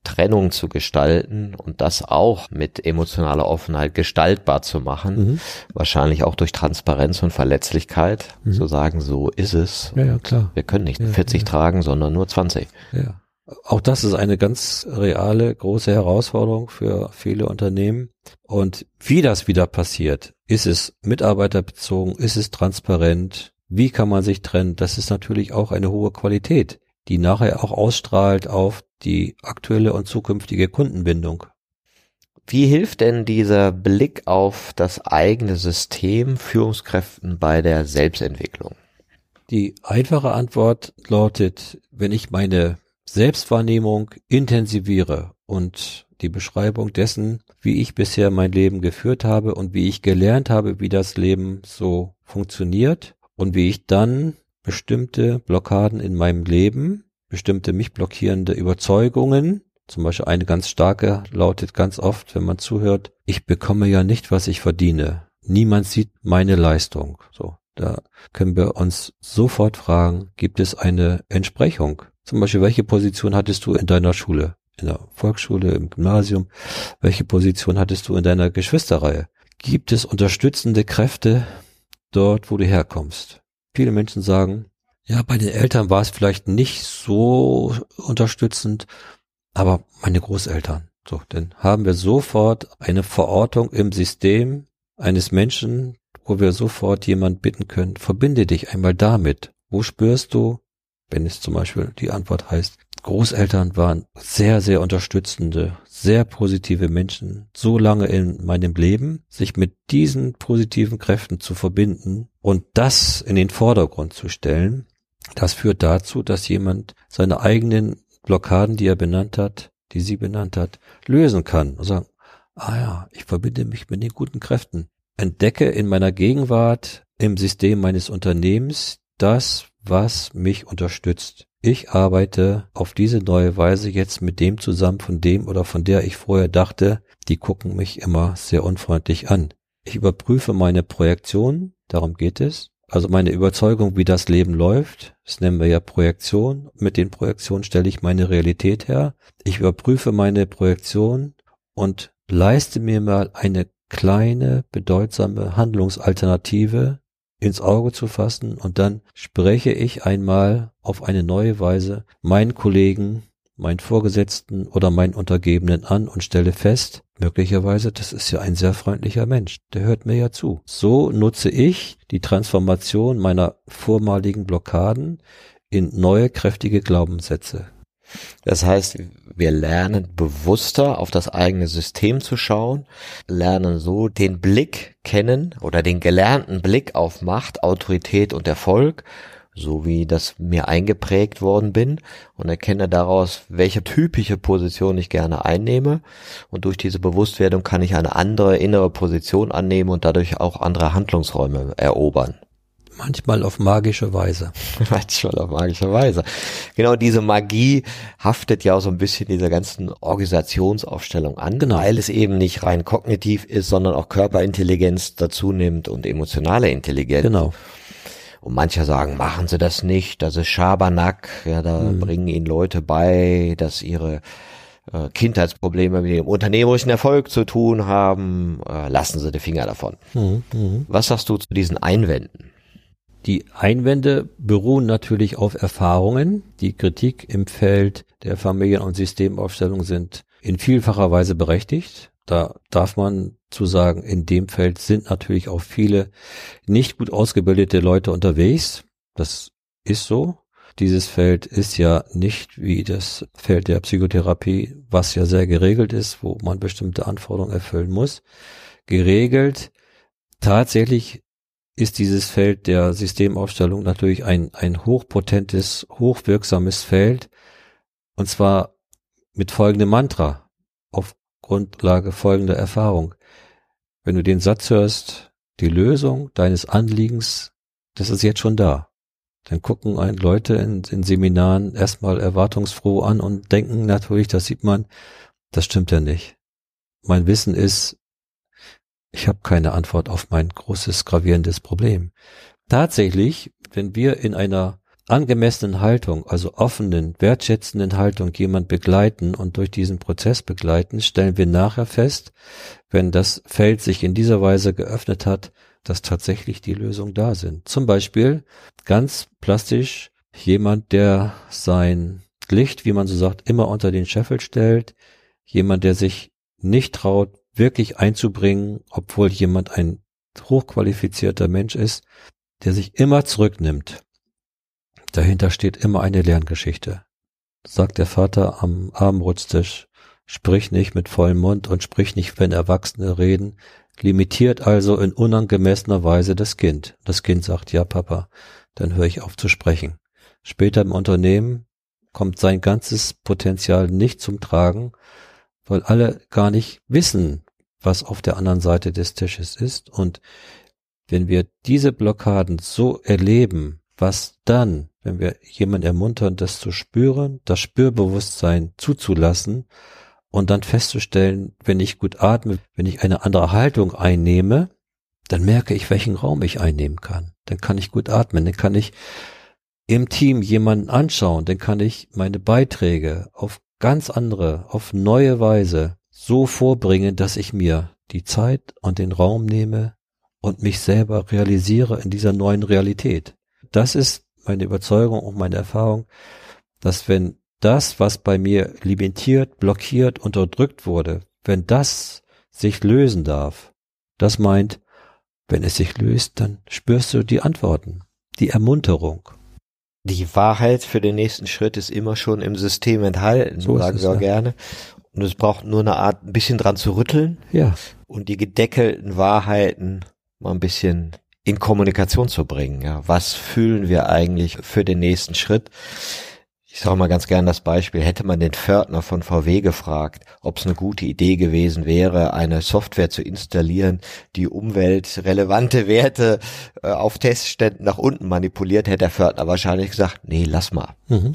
Trennung zu gestalten und das auch mit emotionaler Offenheit gestaltbar zu machen. Mhm. Wahrscheinlich auch durch Transparenz und Verletzlichkeit. Mhm. Zu sagen, so ist es. Ja, ja klar. Wir können nicht ja, 40 ja. tragen, sondern nur 20. Ja. Auch das ist eine ganz reale, große Herausforderung für viele Unternehmen. Und wie das wieder passiert, ist es mitarbeiterbezogen, ist es transparent, wie kann man sich trennen, das ist natürlich auch eine hohe Qualität, die nachher auch ausstrahlt auf die aktuelle und zukünftige Kundenbindung. Wie hilft denn dieser Blick auf das eigene System Führungskräften bei der Selbstentwicklung? Die einfache Antwort lautet, wenn ich meine Selbstwahrnehmung intensiviere und die Beschreibung dessen, wie ich bisher mein Leben geführt habe und wie ich gelernt habe, wie das Leben so funktioniert und wie ich dann bestimmte Blockaden in meinem Leben bestimmte mich blockierende Überzeugungen. Zum Beispiel eine ganz starke lautet ganz oft, wenn man zuhört, ich bekomme ja nicht, was ich verdiene. Niemand sieht meine Leistung. So, da können wir uns sofort fragen, gibt es eine Entsprechung? Zum Beispiel, welche Position hattest du in deiner Schule? In der Volksschule, im Gymnasium? Welche Position hattest du in deiner Geschwisterreihe? Gibt es unterstützende Kräfte dort, wo du herkommst? Viele Menschen sagen, ja, bei den Eltern war es vielleicht nicht so unterstützend, aber meine Großeltern. So, dann haben wir sofort eine Verortung im System eines Menschen, wo wir sofort jemand bitten können, verbinde dich einmal damit. Wo spürst du, wenn es zum Beispiel die Antwort heißt, Großeltern waren sehr, sehr unterstützende, sehr positive Menschen, so lange in meinem Leben, sich mit diesen positiven Kräften zu verbinden und das in den Vordergrund zu stellen, das führt dazu, dass jemand seine eigenen Blockaden, die er benannt hat, die sie benannt hat, lösen kann und sagen, ah ja, ich verbinde mich mit den guten Kräften, entdecke in meiner Gegenwart im System meines Unternehmens das, was mich unterstützt. Ich arbeite auf diese neue Weise jetzt mit dem zusammen, von dem oder von der ich vorher dachte, die gucken mich immer sehr unfreundlich an. Ich überprüfe meine Projektion, darum geht es, also meine Überzeugung, wie das Leben läuft, das nennen wir ja Projektion. Mit den Projektionen stelle ich meine Realität her. Ich überprüfe meine Projektion und leiste mir mal eine kleine, bedeutsame Handlungsalternative ins Auge zu fassen und dann spreche ich einmal auf eine neue Weise meinen Kollegen, meinen Vorgesetzten oder meinen Untergebenen an und stelle fest, möglicherweise, das ist ja ein sehr freundlicher Mensch, der hört mir ja zu. So nutze ich die Transformation meiner vormaligen Blockaden in neue, kräftige Glaubenssätze. Das heißt, wir lernen bewusster auf das eigene System zu schauen, lernen so den Blick kennen oder den gelernten Blick auf Macht, Autorität und Erfolg so wie das mir eingeprägt worden bin und erkenne daraus, welche typische Position ich gerne einnehme und durch diese Bewusstwerdung kann ich eine andere innere Position annehmen und dadurch auch andere Handlungsräume erobern. Manchmal auf magische Weise. Manchmal auf magische Weise. Genau diese Magie haftet ja auch so ein bisschen dieser ganzen Organisationsaufstellung an, genau. weil es eben nicht rein kognitiv ist, sondern auch Körperintelligenz dazu nimmt und emotionale Intelligenz. Genau. Und manche sagen, machen Sie das nicht, das ist Schabernack, ja, da mhm. bringen Ihnen Leute bei, dass ihre äh, Kindheitsprobleme mit dem unternehmerischen Erfolg zu tun haben, äh, lassen Sie die Finger davon. Mhm. Mhm. Was sagst du zu diesen Einwänden? Die Einwände beruhen natürlich auf Erfahrungen. Die Kritik im Feld der Familien- und Systemaufstellung sind in vielfacher Weise berechtigt. Da darf man zu sagen, in dem Feld sind natürlich auch viele nicht gut ausgebildete Leute unterwegs. Das ist so. Dieses Feld ist ja nicht wie das Feld der Psychotherapie, was ja sehr geregelt ist, wo man bestimmte Anforderungen erfüllen muss. Geregelt. Tatsächlich ist dieses Feld der Systemaufstellung natürlich ein, ein hochpotentes, hochwirksames Feld. Und zwar mit folgendem Mantra. Auf Grundlage folgender Erfahrung. Wenn du den Satz hörst, die Lösung deines Anliegens, das ist jetzt schon da. Dann gucken ein Leute in, in Seminaren erstmal erwartungsfroh an und denken natürlich, das sieht man, das stimmt ja nicht. Mein Wissen ist, Ich habe keine Antwort auf mein großes gravierendes Problem. Tatsächlich, wenn wir in einer angemessenen Haltung, also offenen, wertschätzenden Haltung jemand begleiten und durch diesen Prozess begleiten, stellen wir nachher fest, wenn das Feld sich in dieser Weise geöffnet hat, dass tatsächlich die Lösungen da sind. Zum Beispiel ganz plastisch jemand, der sein Licht, wie man so sagt, immer unter den Scheffel stellt, jemand, der sich nicht traut, wirklich einzubringen, obwohl jemand ein hochqualifizierter Mensch ist, der sich immer zurücknimmt. Dahinter steht immer eine Lerngeschichte. Sagt der Vater am Abendbrotstisch, sprich nicht mit vollem Mund und sprich nicht, wenn Erwachsene reden, limitiert also in unangemessener Weise das Kind. Das Kind sagt, ja Papa, dann höre ich auf zu sprechen. Später im Unternehmen kommt sein ganzes Potenzial nicht zum Tragen, weil alle gar nicht wissen, was auf der anderen Seite des Tisches ist. Und wenn wir diese Blockaden so erleben, was dann, wenn wir jemanden ermuntern, das zu spüren, das Spürbewusstsein zuzulassen und dann festzustellen, wenn ich gut atme, wenn ich eine andere Haltung einnehme, dann merke ich, welchen Raum ich einnehmen kann. Dann kann ich gut atmen, dann kann ich im Team jemanden anschauen, dann kann ich meine Beiträge auf ganz andere, auf neue Weise so vorbringen, dass ich mir die Zeit und den Raum nehme und mich selber realisiere in dieser neuen Realität. Das ist meine Überzeugung und meine Erfahrung, dass wenn das, was bei mir limitiert, blockiert, unterdrückt wurde, wenn das sich lösen darf, das meint, wenn es sich löst, dann spürst du die Antworten, die Ermunterung. Die Wahrheit für den nächsten Schritt ist immer schon im System enthalten, so sagen wir auch ja. gerne. Und es braucht nur eine Art, ein bisschen dran zu rütteln. Ja. Und die gedeckelten Wahrheiten mal ein bisschen in Kommunikation zu bringen. Ja, was fühlen wir eigentlich für den nächsten Schritt? Ich sage mal ganz gern das Beispiel, hätte man den Pförtner von VW gefragt, ob es eine gute Idee gewesen wäre, eine Software zu installieren, die umweltrelevante Werte äh, auf Testständen nach unten manipuliert, hätte der Pförtner wahrscheinlich gesagt, nee, lass mal. Mhm.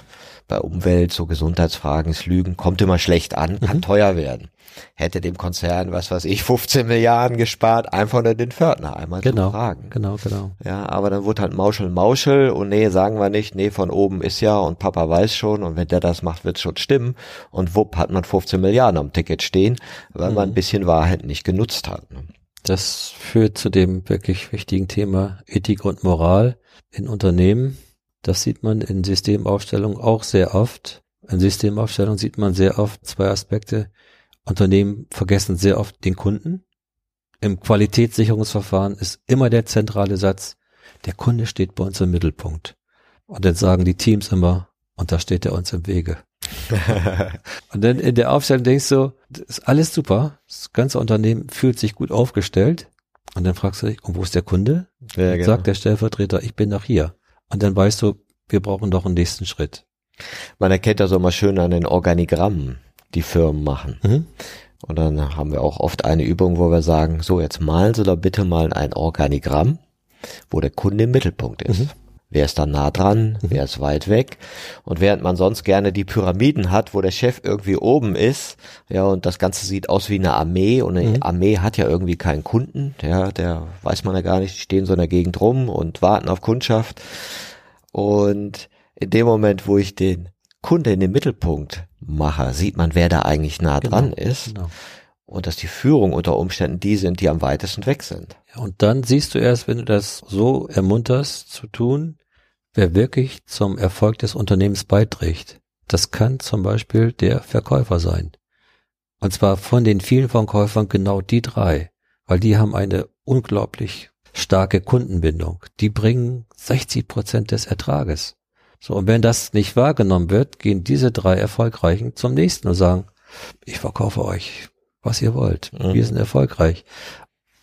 Bei Umwelt, so Gesundheitsfragen, ist Lügen, kommt immer schlecht an, kann mhm. teuer werden hätte dem Konzern, was weiß ich, 15 Milliarden gespart, einfach nur den Pförtner einmal genau, zu fragen. Genau, genau. Ja, aber dann wurde halt Mauschel Mauschel und nee, sagen wir nicht, nee, von oben ist ja und Papa weiß schon und wenn der das macht, wird's schon stimmen und wupp hat man 15 Milliarden am Ticket stehen, weil mhm. man ein bisschen Wahrheit nicht genutzt hat. Ne? Das führt zu dem wirklich wichtigen Thema Ethik und Moral in Unternehmen. Das sieht man in Systemaufstellungen auch sehr oft. In Systemaufstellungen sieht man sehr oft zwei Aspekte. Unternehmen vergessen sehr oft den Kunden. Im Qualitätssicherungsverfahren ist immer der zentrale Satz, der Kunde steht bei uns im Mittelpunkt. Und dann sagen die Teams immer, und da steht er uns im Wege. und dann in der Aufstellung denkst du, das ist alles super, das ganze Unternehmen fühlt sich gut aufgestellt. Und dann fragst du dich, und wo ist der Kunde? Ja, genau. Sagt der Stellvertreter, ich bin noch hier. Und dann weißt du, wir brauchen doch einen nächsten Schritt. Man erkennt das mal schön an den Organigrammen die Firmen machen. Mhm. Und dann haben wir auch oft eine Übung, wo wir sagen, so jetzt malen Sie doch bitte mal ein Organigramm, wo der Kunde im Mittelpunkt ist. Mhm. Wer ist da nah dran? Mhm. Wer ist weit weg? Und während man sonst gerne die Pyramiden hat, wo der Chef irgendwie oben ist, ja, und das Ganze sieht aus wie eine Armee und eine mhm. Armee hat ja irgendwie keinen Kunden, ja, der weiß man ja gar nicht, die stehen so in der Gegend rum und warten auf Kundschaft. Und in dem Moment, wo ich den Kunde in den Mittelpunkt mache, sieht man, wer da eigentlich nah genau, dran ist. Genau. Und dass die Führung unter Umständen die sind, die am weitesten weg sind. Und dann siehst du erst, wenn du das so ermunterst zu tun, wer wirklich zum Erfolg des Unternehmens beiträgt. Das kann zum Beispiel der Verkäufer sein. Und zwar von den vielen Verkäufern genau die drei, weil die haben eine unglaublich starke Kundenbindung. Die bringen 60 Prozent des Ertrages. So, und wenn das nicht wahrgenommen wird, gehen diese drei Erfolgreichen zum nächsten und sagen, ich verkaufe euch, was ihr wollt. Mhm. Wir sind erfolgreich.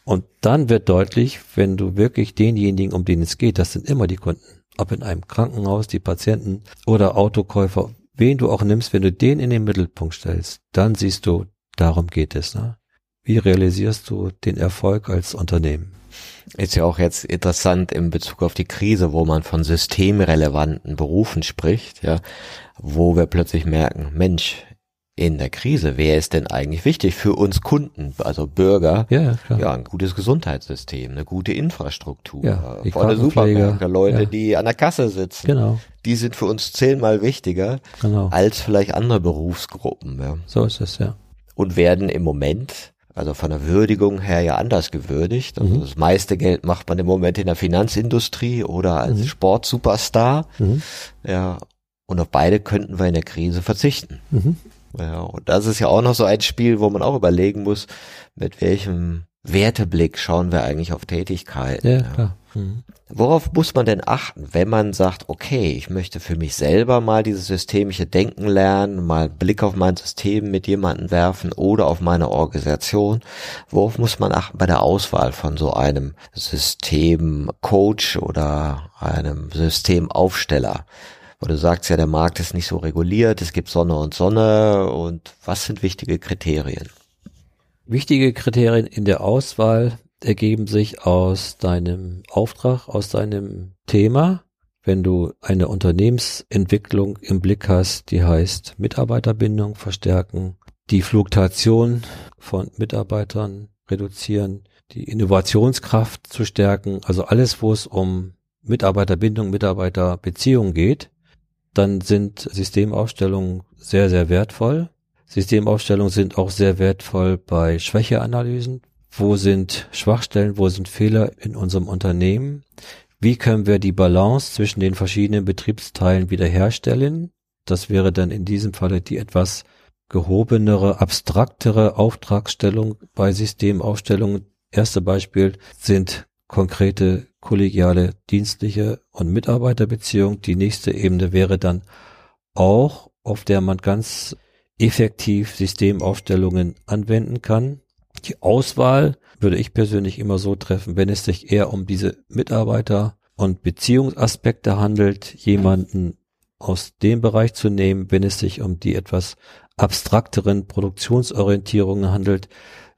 Und dann wird deutlich, wenn du wirklich denjenigen, um den es geht, das sind immer die Kunden. Ob in einem Krankenhaus, die Patienten oder Autokäufer, wen du auch nimmst, wenn du den in den Mittelpunkt stellst, dann siehst du, darum geht es. Ne? Wie realisierst du den Erfolg als Unternehmen? Ist ja auch jetzt interessant in Bezug auf die Krise, wo man von systemrelevanten Berufen spricht, ja, wo wir plötzlich merken, Mensch, in der Krise, wer ist denn eigentlich wichtig für uns Kunden, also Bürger? Ja, klar. ja ein gutes Gesundheitssystem, eine gute Infrastruktur, Ja, die volle Supermärkte, Leute, ja. die an der Kasse sitzen. Genau, Die sind für uns zehnmal wichtiger genau. als vielleicht andere Berufsgruppen. Ja. So ist es, ja. Und werden im Moment, also von der Würdigung her ja anders gewürdigt. Also das meiste Geld macht man im Moment in der Finanzindustrie oder als Sportsuperstar. Mhm. Ja, und auf beide könnten wir in der Krise verzichten. Ja, und das ist ja auch noch so ein Spiel, wo man auch überlegen muss, mit welchem Werteblick schauen wir eigentlich auf Tätigkeiten. Ja, klar. Mhm. Worauf muss man denn achten, wenn man sagt, okay, ich möchte für mich selber mal dieses systemische Denken lernen, mal einen Blick auf mein System mit jemandem werfen oder auf meine Organisation? Worauf muss man achten bei der Auswahl von so einem Systemcoach oder einem Systemaufsteller? Wo du sagst ja, der Markt ist nicht so reguliert, es gibt Sonne und Sonne und was sind wichtige Kriterien? Wichtige Kriterien in der Auswahl ergeben sich aus deinem Auftrag, aus deinem Thema. Wenn du eine Unternehmensentwicklung im Blick hast, die heißt Mitarbeiterbindung verstärken, die Fluktuation von Mitarbeitern reduzieren, die Innovationskraft zu stärken, also alles, wo es um Mitarbeiterbindung, Mitarbeiterbeziehung geht, dann sind Systemaufstellungen sehr, sehr wertvoll. Systemaufstellungen sind auch sehr wertvoll bei Schwächeanalysen. Wo sind Schwachstellen, wo sind Fehler in unserem Unternehmen? Wie können wir die Balance zwischen den verschiedenen Betriebsteilen wiederherstellen? Das wäre dann in diesem Falle die etwas gehobenere, abstraktere Auftragsstellung bei Systemaufstellungen. Erste Beispiel sind konkrete kollegiale, dienstliche und Mitarbeiterbeziehungen. Die nächste Ebene wäre dann auch, auf der man ganz effektiv Systemaufstellungen anwenden kann. Die Auswahl würde ich persönlich immer so treffen, wenn es sich eher um diese Mitarbeiter- und Beziehungsaspekte handelt, jemanden aus dem Bereich zu nehmen, wenn es sich um die etwas abstrakteren Produktionsorientierungen handelt,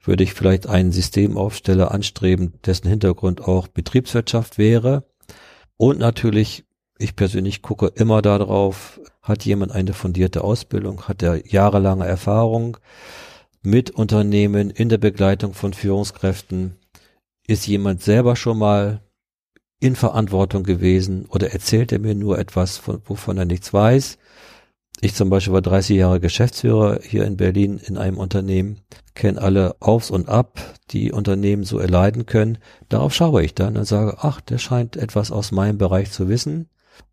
würde ich vielleicht einen Systemaufsteller anstreben, dessen Hintergrund auch Betriebswirtschaft wäre. Und natürlich, ich persönlich gucke immer darauf, hat jemand eine fundierte Ausbildung, hat er jahrelange Erfahrung mit Unternehmen in der Begleitung von Führungskräften, ist jemand selber schon mal in Verantwortung gewesen oder erzählt er mir nur etwas, von, wovon er nichts weiß. Ich zum Beispiel war 30 Jahre Geschäftsführer hier in Berlin in einem Unternehmen, kenne alle Aufs und Ab, die Unternehmen so erleiden können. Darauf schaue ich dann und sage, ach, der scheint etwas aus meinem Bereich zu wissen.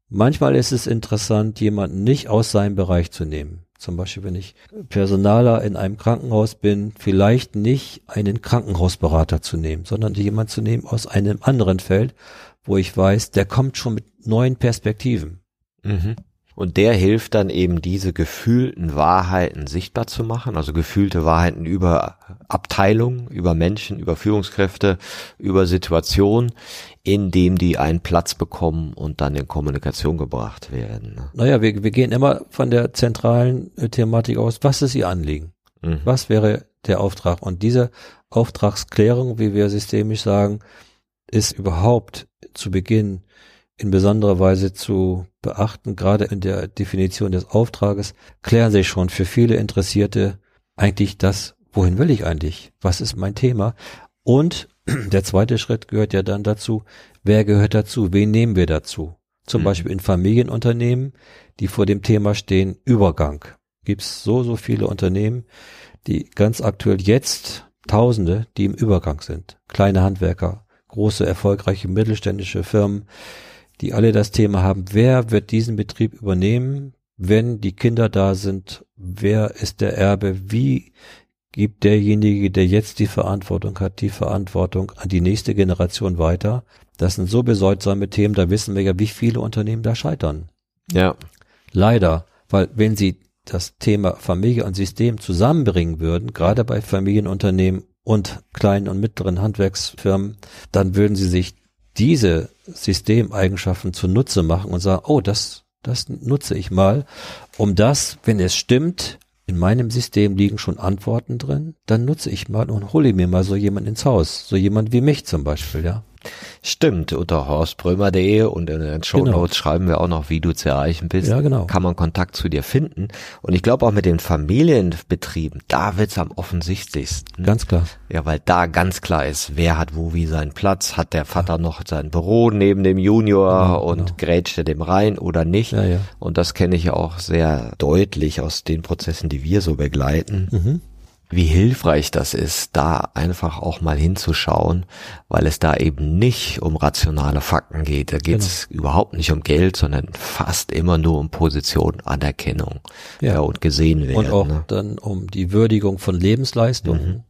Manchmal ist es interessant, jemanden nicht aus seinem Bereich zu nehmen. Zum Beispiel, wenn ich Personaler in einem Krankenhaus bin, vielleicht nicht einen Krankenhausberater zu nehmen, sondern jemand zu nehmen aus einem anderen Feld, wo ich weiß, der kommt schon mit neuen Perspektiven. Mhm. Und der hilft dann eben diese gefühlten Wahrheiten sichtbar zu machen, also gefühlte Wahrheiten über Abteilungen, über Menschen, über Führungskräfte, über Situationen, in dem die einen Platz bekommen und dann in Kommunikation gebracht werden. ne? Naja, wir, wir gehen immer von der zentralen äh, Thematik aus, was ist Ihr Anliegen? Mhm. Was wäre der Auftrag? Und diese Auftragsklärung, wie wir systemisch sagen, ist überhaupt zu Beginn in besonderer Weise zu beachten, gerade in der Definition des Auftrages, klären sich schon für viele Interessierte eigentlich das, wohin will ich eigentlich? Was ist mein Thema? Und der zweite Schritt gehört ja dann dazu, wer gehört dazu? Wen nehmen wir dazu? Zum Mhm. Beispiel in Familienunternehmen, die vor dem Thema stehen, Übergang. Gibt's so, so viele Unternehmen, die ganz aktuell jetzt Tausende, die im Übergang sind. Kleine Handwerker, große, erfolgreiche mittelständische Firmen, die alle das Thema haben, wer wird diesen Betrieb übernehmen, wenn die Kinder da sind, wer ist der Erbe, wie gibt derjenige, der jetzt die Verantwortung hat, die Verantwortung an die nächste Generation weiter. Das sind so bedeutsame Themen, da wissen wir ja, wie viele Unternehmen da scheitern. Ja. Leider, weil wenn sie das Thema Familie und System zusammenbringen würden, gerade bei Familienunternehmen und kleinen und mittleren Handwerksfirmen, dann würden sie sich diese Systemeigenschaften zunutze machen und sagen, oh, das, das nutze ich mal, um das, wenn es stimmt, in meinem System liegen schon Antworten drin, dann nutze ich mal und hole mir mal so jemand ins Haus, so jemand wie mich zum Beispiel, ja. Stimmt, unter horstbrömer.de und in den Show genau. Notes genau. schreiben wir auch noch, wie du zu erreichen bist. Ja, genau. Kann man Kontakt zu dir finden. Und ich glaube auch mit den Familienbetrieben, da wird's am offensichtlichsten. Ganz klar. Ja, weil da ganz klar ist, wer hat wo wie seinen Platz, hat der Vater ja. noch sein Büro neben dem Junior genau, und genau. grätscht er dem rein oder nicht. Ja, ja. Und das kenne ich auch sehr deutlich aus den Prozessen, die wir so begleiten. Mhm wie hilfreich das ist, da einfach auch mal hinzuschauen, weil es da eben nicht um rationale Fakten geht. Da geht es genau. überhaupt nicht um Geld, sondern fast immer nur um Position, Anerkennung ja. ja und gesehen werden. Und auch ne? dann um die Würdigung von Lebensleistungen. Mhm.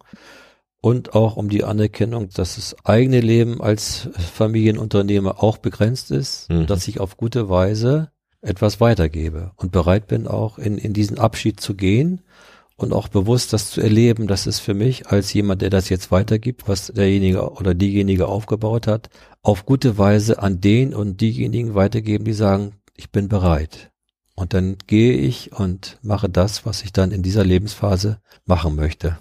Und auch um die Anerkennung, dass das eigene Leben als Familienunternehmer auch begrenzt ist, mhm. dass ich auf gute Weise etwas weitergebe und bereit bin, auch in, in diesen Abschied zu gehen und auch bewusst das zu erleben, das ist für mich als jemand, der das jetzt weitergibt, was derjenige oder diejenige aufgebaut hat, auf gute Weise an den und diejenigen weitergeben, die sagen, ich bin bereit. Und dann gehe ich und mache das, was ich dann in dieser Lebensphase machen möchte.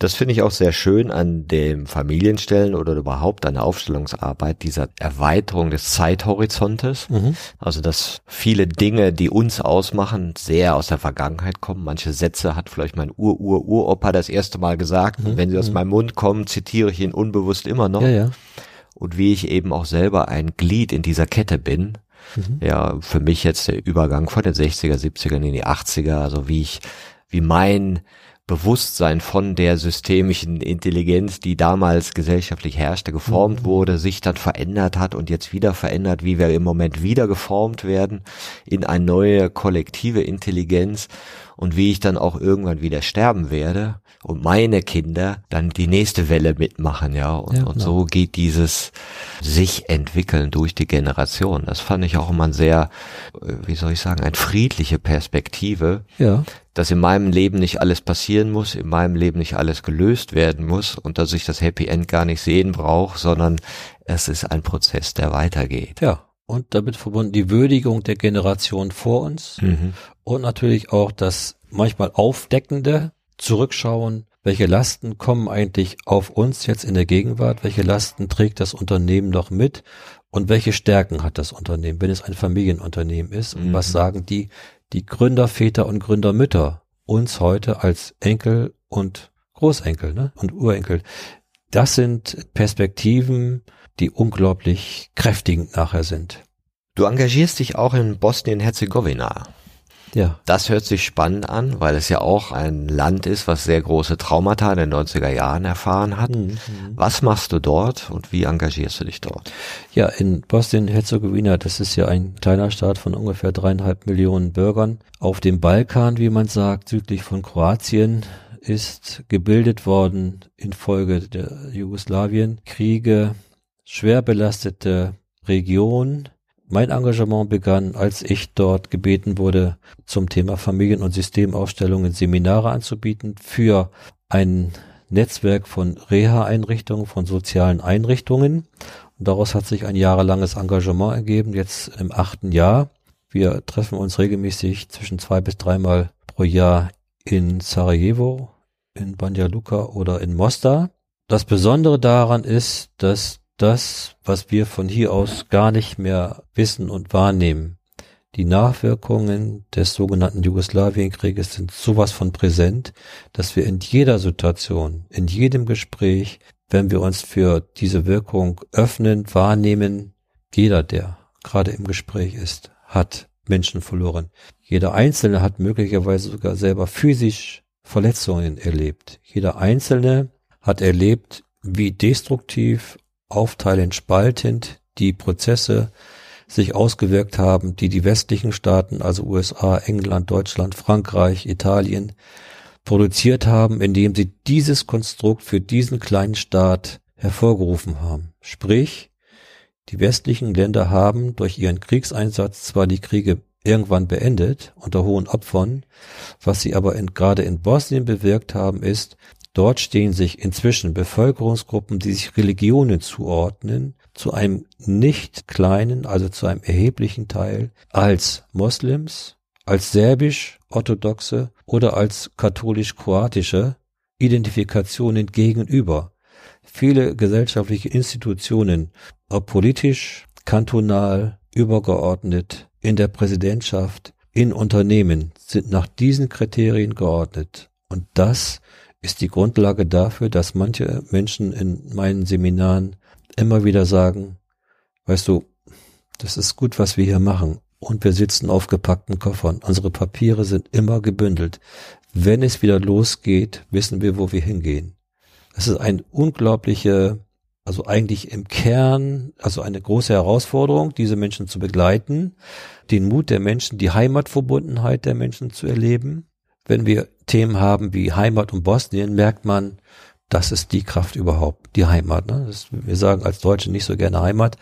Das finde ich auch sehr schön an dem Familienstellen oder überhaupt an der Aufstellungsarbeit, dieser Erweiterung des Zeithorizontes. Mhm. Also, dass viele Dinge, die uns ausmachen, sehr aus der Vergangenheit kommen. Manche Sätze hat vielleicht mein Ur-Ur-Uropa das erste Mal gesagt. Mhm. Und wenn sie aus mhm. meinem Mund kommen, zitiere ich ihn unbewusst immer noch. Ja, ja. Und wie ich eben auch selber ein Glied in dieser Kette bin. Mhm. Ja, für mich jetzt der Übergang von den 60er, 70ern in die 80er, also wie ich, wie mein Bewusstsein von der systemischen Intelligenz, die damals gesellschaftlich herrschte, geformt mhm. wurde, sich dann verändert hat und jetzt wieder verändert, wie wir im Moment wieder geformt werden in eine neue kollektive Intelligenz und wie ich dann auch irgendwann wieder sterben werde und meine Kinder dann die nächste Welle mitmachen, ja. Und, ja, und so geht dieses sich entwickeln durch die Generation. Das fand ich auch immer ein sehr, äh, wie soll ich sagen, ein friedliche Perspektive. Ja. Dass in meinem Leben nicht alles passieren muss, in meinem Leben nicht alles gelöst werden muss und dass ich das Happy End gar nicht sehen brauche, sondern es ist ein Prozess, der weitergeht. Ja und damit verbunden die Würdigung der Generation vor uns mhm. und natürlich auch das manchmal aufdeckende Zurückschauen, welche Lasten kommen eigentlich auf uns jetzt in der Gegenwart, welche Lasten trägt das Unternehmen noch mit und welche Stärken hat das Unternehmen, wenn es ein Familienunternehmen ist und mhm. was sagen die, die Gründerväter und Gründermütter uns heute als Enkel und Großenkel ne? und Urenkel. Das sind Perspektiven, die unglaublich kräftigend nachher sind. Du engagierst dich auch in Bosnien-Herzegowina. Ja. Das hört sich spannend an, weil es ja auch ein Land ist, was sehr große Traumata in den 90er Jahren erfahren hat. Mhm. Was machst du dort und wie engagierst du dich dort? Ja, in Bosnien-Herzegowina, das ist ja ein kleiner Staat von ungefähr dreieinhalb Millionen Bürgern. Auf dem Balkan, wie man sagt, südlich von Kroatien, ist gebildet worden infolge der Jugoslawien-Kriege, schwer belastete Region. Mein Engagement begann, als ich dort gebeten wurde, zum Thema Familien- und Systemaufstellungen Seminare anzubieten für ein Netzwerk von Reha-Einrichtungen, von sozialen Einrichtungen. Und daraus hat sich ein jahrelanges Engagement ergeben, jetzt im achten Jahr. Wir treffen uns regelmäßig zwischen zwei bis dreimal pro Jahr in Sarajevo, in Banja Luka oder in Mostar. Das Besondere daran ist, dass das, was wir von hier aus gar nicht mehr wissen und wahrnehmen, die Nachwirkungen des sogenannten Jugoslawienkrieges sind sowas von präsent, dass wir in jeder Situation, in jedem Gespräch, wenn wir uns für diese Wirkung öffnen, wahrnehmen, jeder, der gerade im Gespräch ist, hat Menschen verloren. Jeder Einzelne hat möglicherweise sogar selber physisch Verletzungen erlebt. Jeder Einzelne hat erlebt, wie destruktiv, aufteilend, spaltend die Prozesse sich ausgewirkt haben, die die westlichen Staaten, also USA, England, Deutschland, Frankreich, Italien, produziert haben, indem sie dieses Konstrukt für diesen kleinen Staat hervorgerufen haben. Sprich, die westlichen Länder haben durch ihren Kriegseinsatz zwar die Kriege irgendwann beendet unter hohen Opfern. Was sie aber in, gerade in Bosnien bewirkt haben, ist, dort stehen sich inzwischen Bevölkerungsgruppen, die sich Religionen zuordnen, zu einem nicht kleinen, also zu einem erheblichen Teil als Moslems, als serbisch-orthodoxe oder als katholisch-kroatische Identifikationen gegenüber. viele gesellschaftliche Institutionen, ob politisch, kantonal, übergeordnet, in der Präsidentschaft, in Unternehmen, sind nach diesen Kriterien geordnet. Und das ist die Grundlage dafür, dass manche Menschen in meinen Seminaren immer wieder sagen, weißt du, das ist gut, was wir hier machen. Und wir sitzen auf gepackten Koffern. Unsere Papiere sind immer gebündelt. Wenn es wieder losgeht, wissen wir, wo wir hingehen. Es ist ein unglaubliche, also eigentlich im Kern, also eine große Herausforderung, diese Menschen zu begleiten, den Mut der Menschen, die Heimatverbundenheit der Menschen zu erleben. Wenn wir Themen haben wie Heimat und Bosnien, merkt man, das ist die Kraft überhaupt, die Heimat. Ne? Das, wir sagen als Deutsche nicht so gerne Heimat,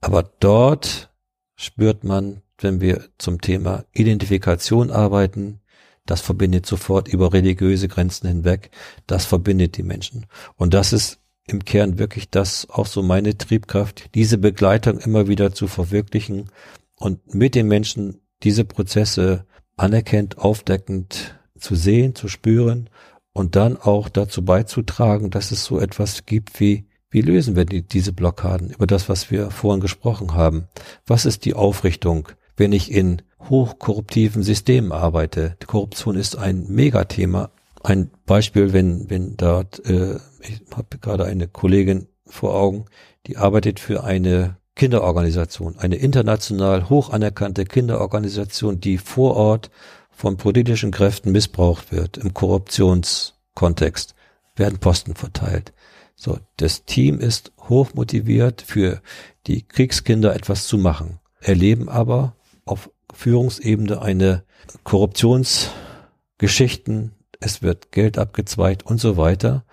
aber dort spürt man, wenn wir zum Thema Identifikation arbeiten, das verbindet sofort über religiöse Grenzen hinweg, das verbindet die Menschen. Und das ist im Kern wirklich das auch so meine Triebkraft, diese Begleitung immer wieder zu verwirklichen und mit den Menschen diese Prozesse anerkennt, aufdeckend zu sehen, zu spüren und dann auch dazu beizutragen, dass es so etwas gibt wie wie lösen wir die, diese Blockaden über das, was wir vorhin gesprochen haben? Was ist die Aufrichtung, wenn ich in hochkorruptiven Systemen arbeite? Die Korruption ist ein Megathema. Ein Beispiel, wenn, wenn dort, äh, ich habe gerade eine Kollegin vor Augen, die arbeitet für eine Kinderorganisation, eine international hoch anerkannte Kinderorganisation, die vor Ort von politischen Kräften missbraucht wird im Korruptionskontext, werden Posten verteilt. So, das Team ist hoch motiviert für die Kriegskinder etwas zu machen, erleben aber auf Führungsebene eine Korruptionsgeschichten, es wird Geld abgezweigt und so weiter.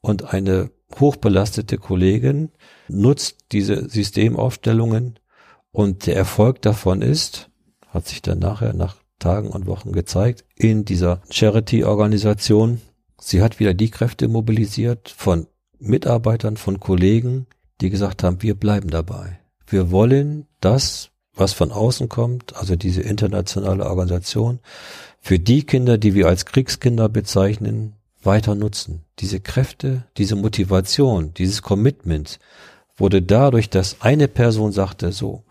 Und eine hochbelastete Kollegin nutzt diese Systemaufstellungen und der Erfolg davon ist, hat sich dann nachher nach Tagen und Wochen gezeigt, in dieser Charity-Organisation, sie hat wieder die Kräfte mobilisiert von Mitarbeitern, von Kollegen, die gesagt haben, wir bleiben dabei. Wir wollen das, was von außen kommt, also diese internationale Organisation, für die Kinder, die wir als Kriegskinder bezeichnen, weiter nutzen. Diese Kräfte, diese Motivation, dieses Commitment wurde dadurch, dass eine Person sagte, so,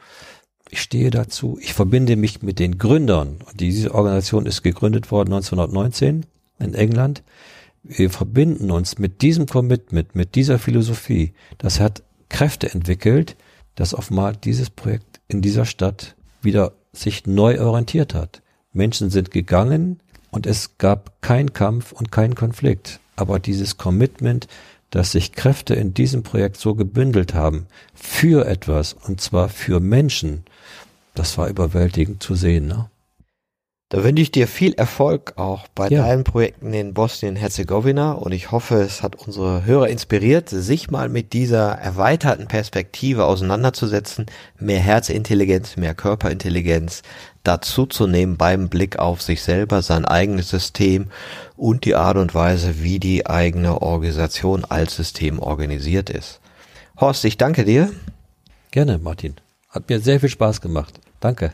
ich stehe dazu, ich verbinde mich mit den Gründern. Diese Organisation ist gegründet worden 1919 in England wir verbinden uns mit diesem Commitment, mit dieser Philosophie. Das hat Kräfte entwickelt, dass mal dieses Projekt in dieser Stadt wieder sich neu orientiert hat. Menschen sind gegangen und es gab keinen Kampf und keinen Konflikt. Aber dieses Commitment, dass sich Kräfte in diesem Projekt so gebündelt haben für etwas und zwar für Menschen, das war überwältigend zu sehen. Ne? Da wünsche ich dir viel Erfolg auch bei ja. deinen Projekten in Bosnien-Herzegowina und ich hoffe, es hat unsere Hörer inspiriert, sich mal mit dieser erweiterten Perspektive auseinanderzusetzen, mehr Herzintelligenz, mehr Körperintelligenz dazu zu nehmen beim Blick auf sich selber, sein eigenes System und die Art und Weise, wie die eigene Organisation als System organisiert ist. Horst, ich danke dir. Gerne, Martin. Hat mir sehr viel Spaß gemacht. Danke.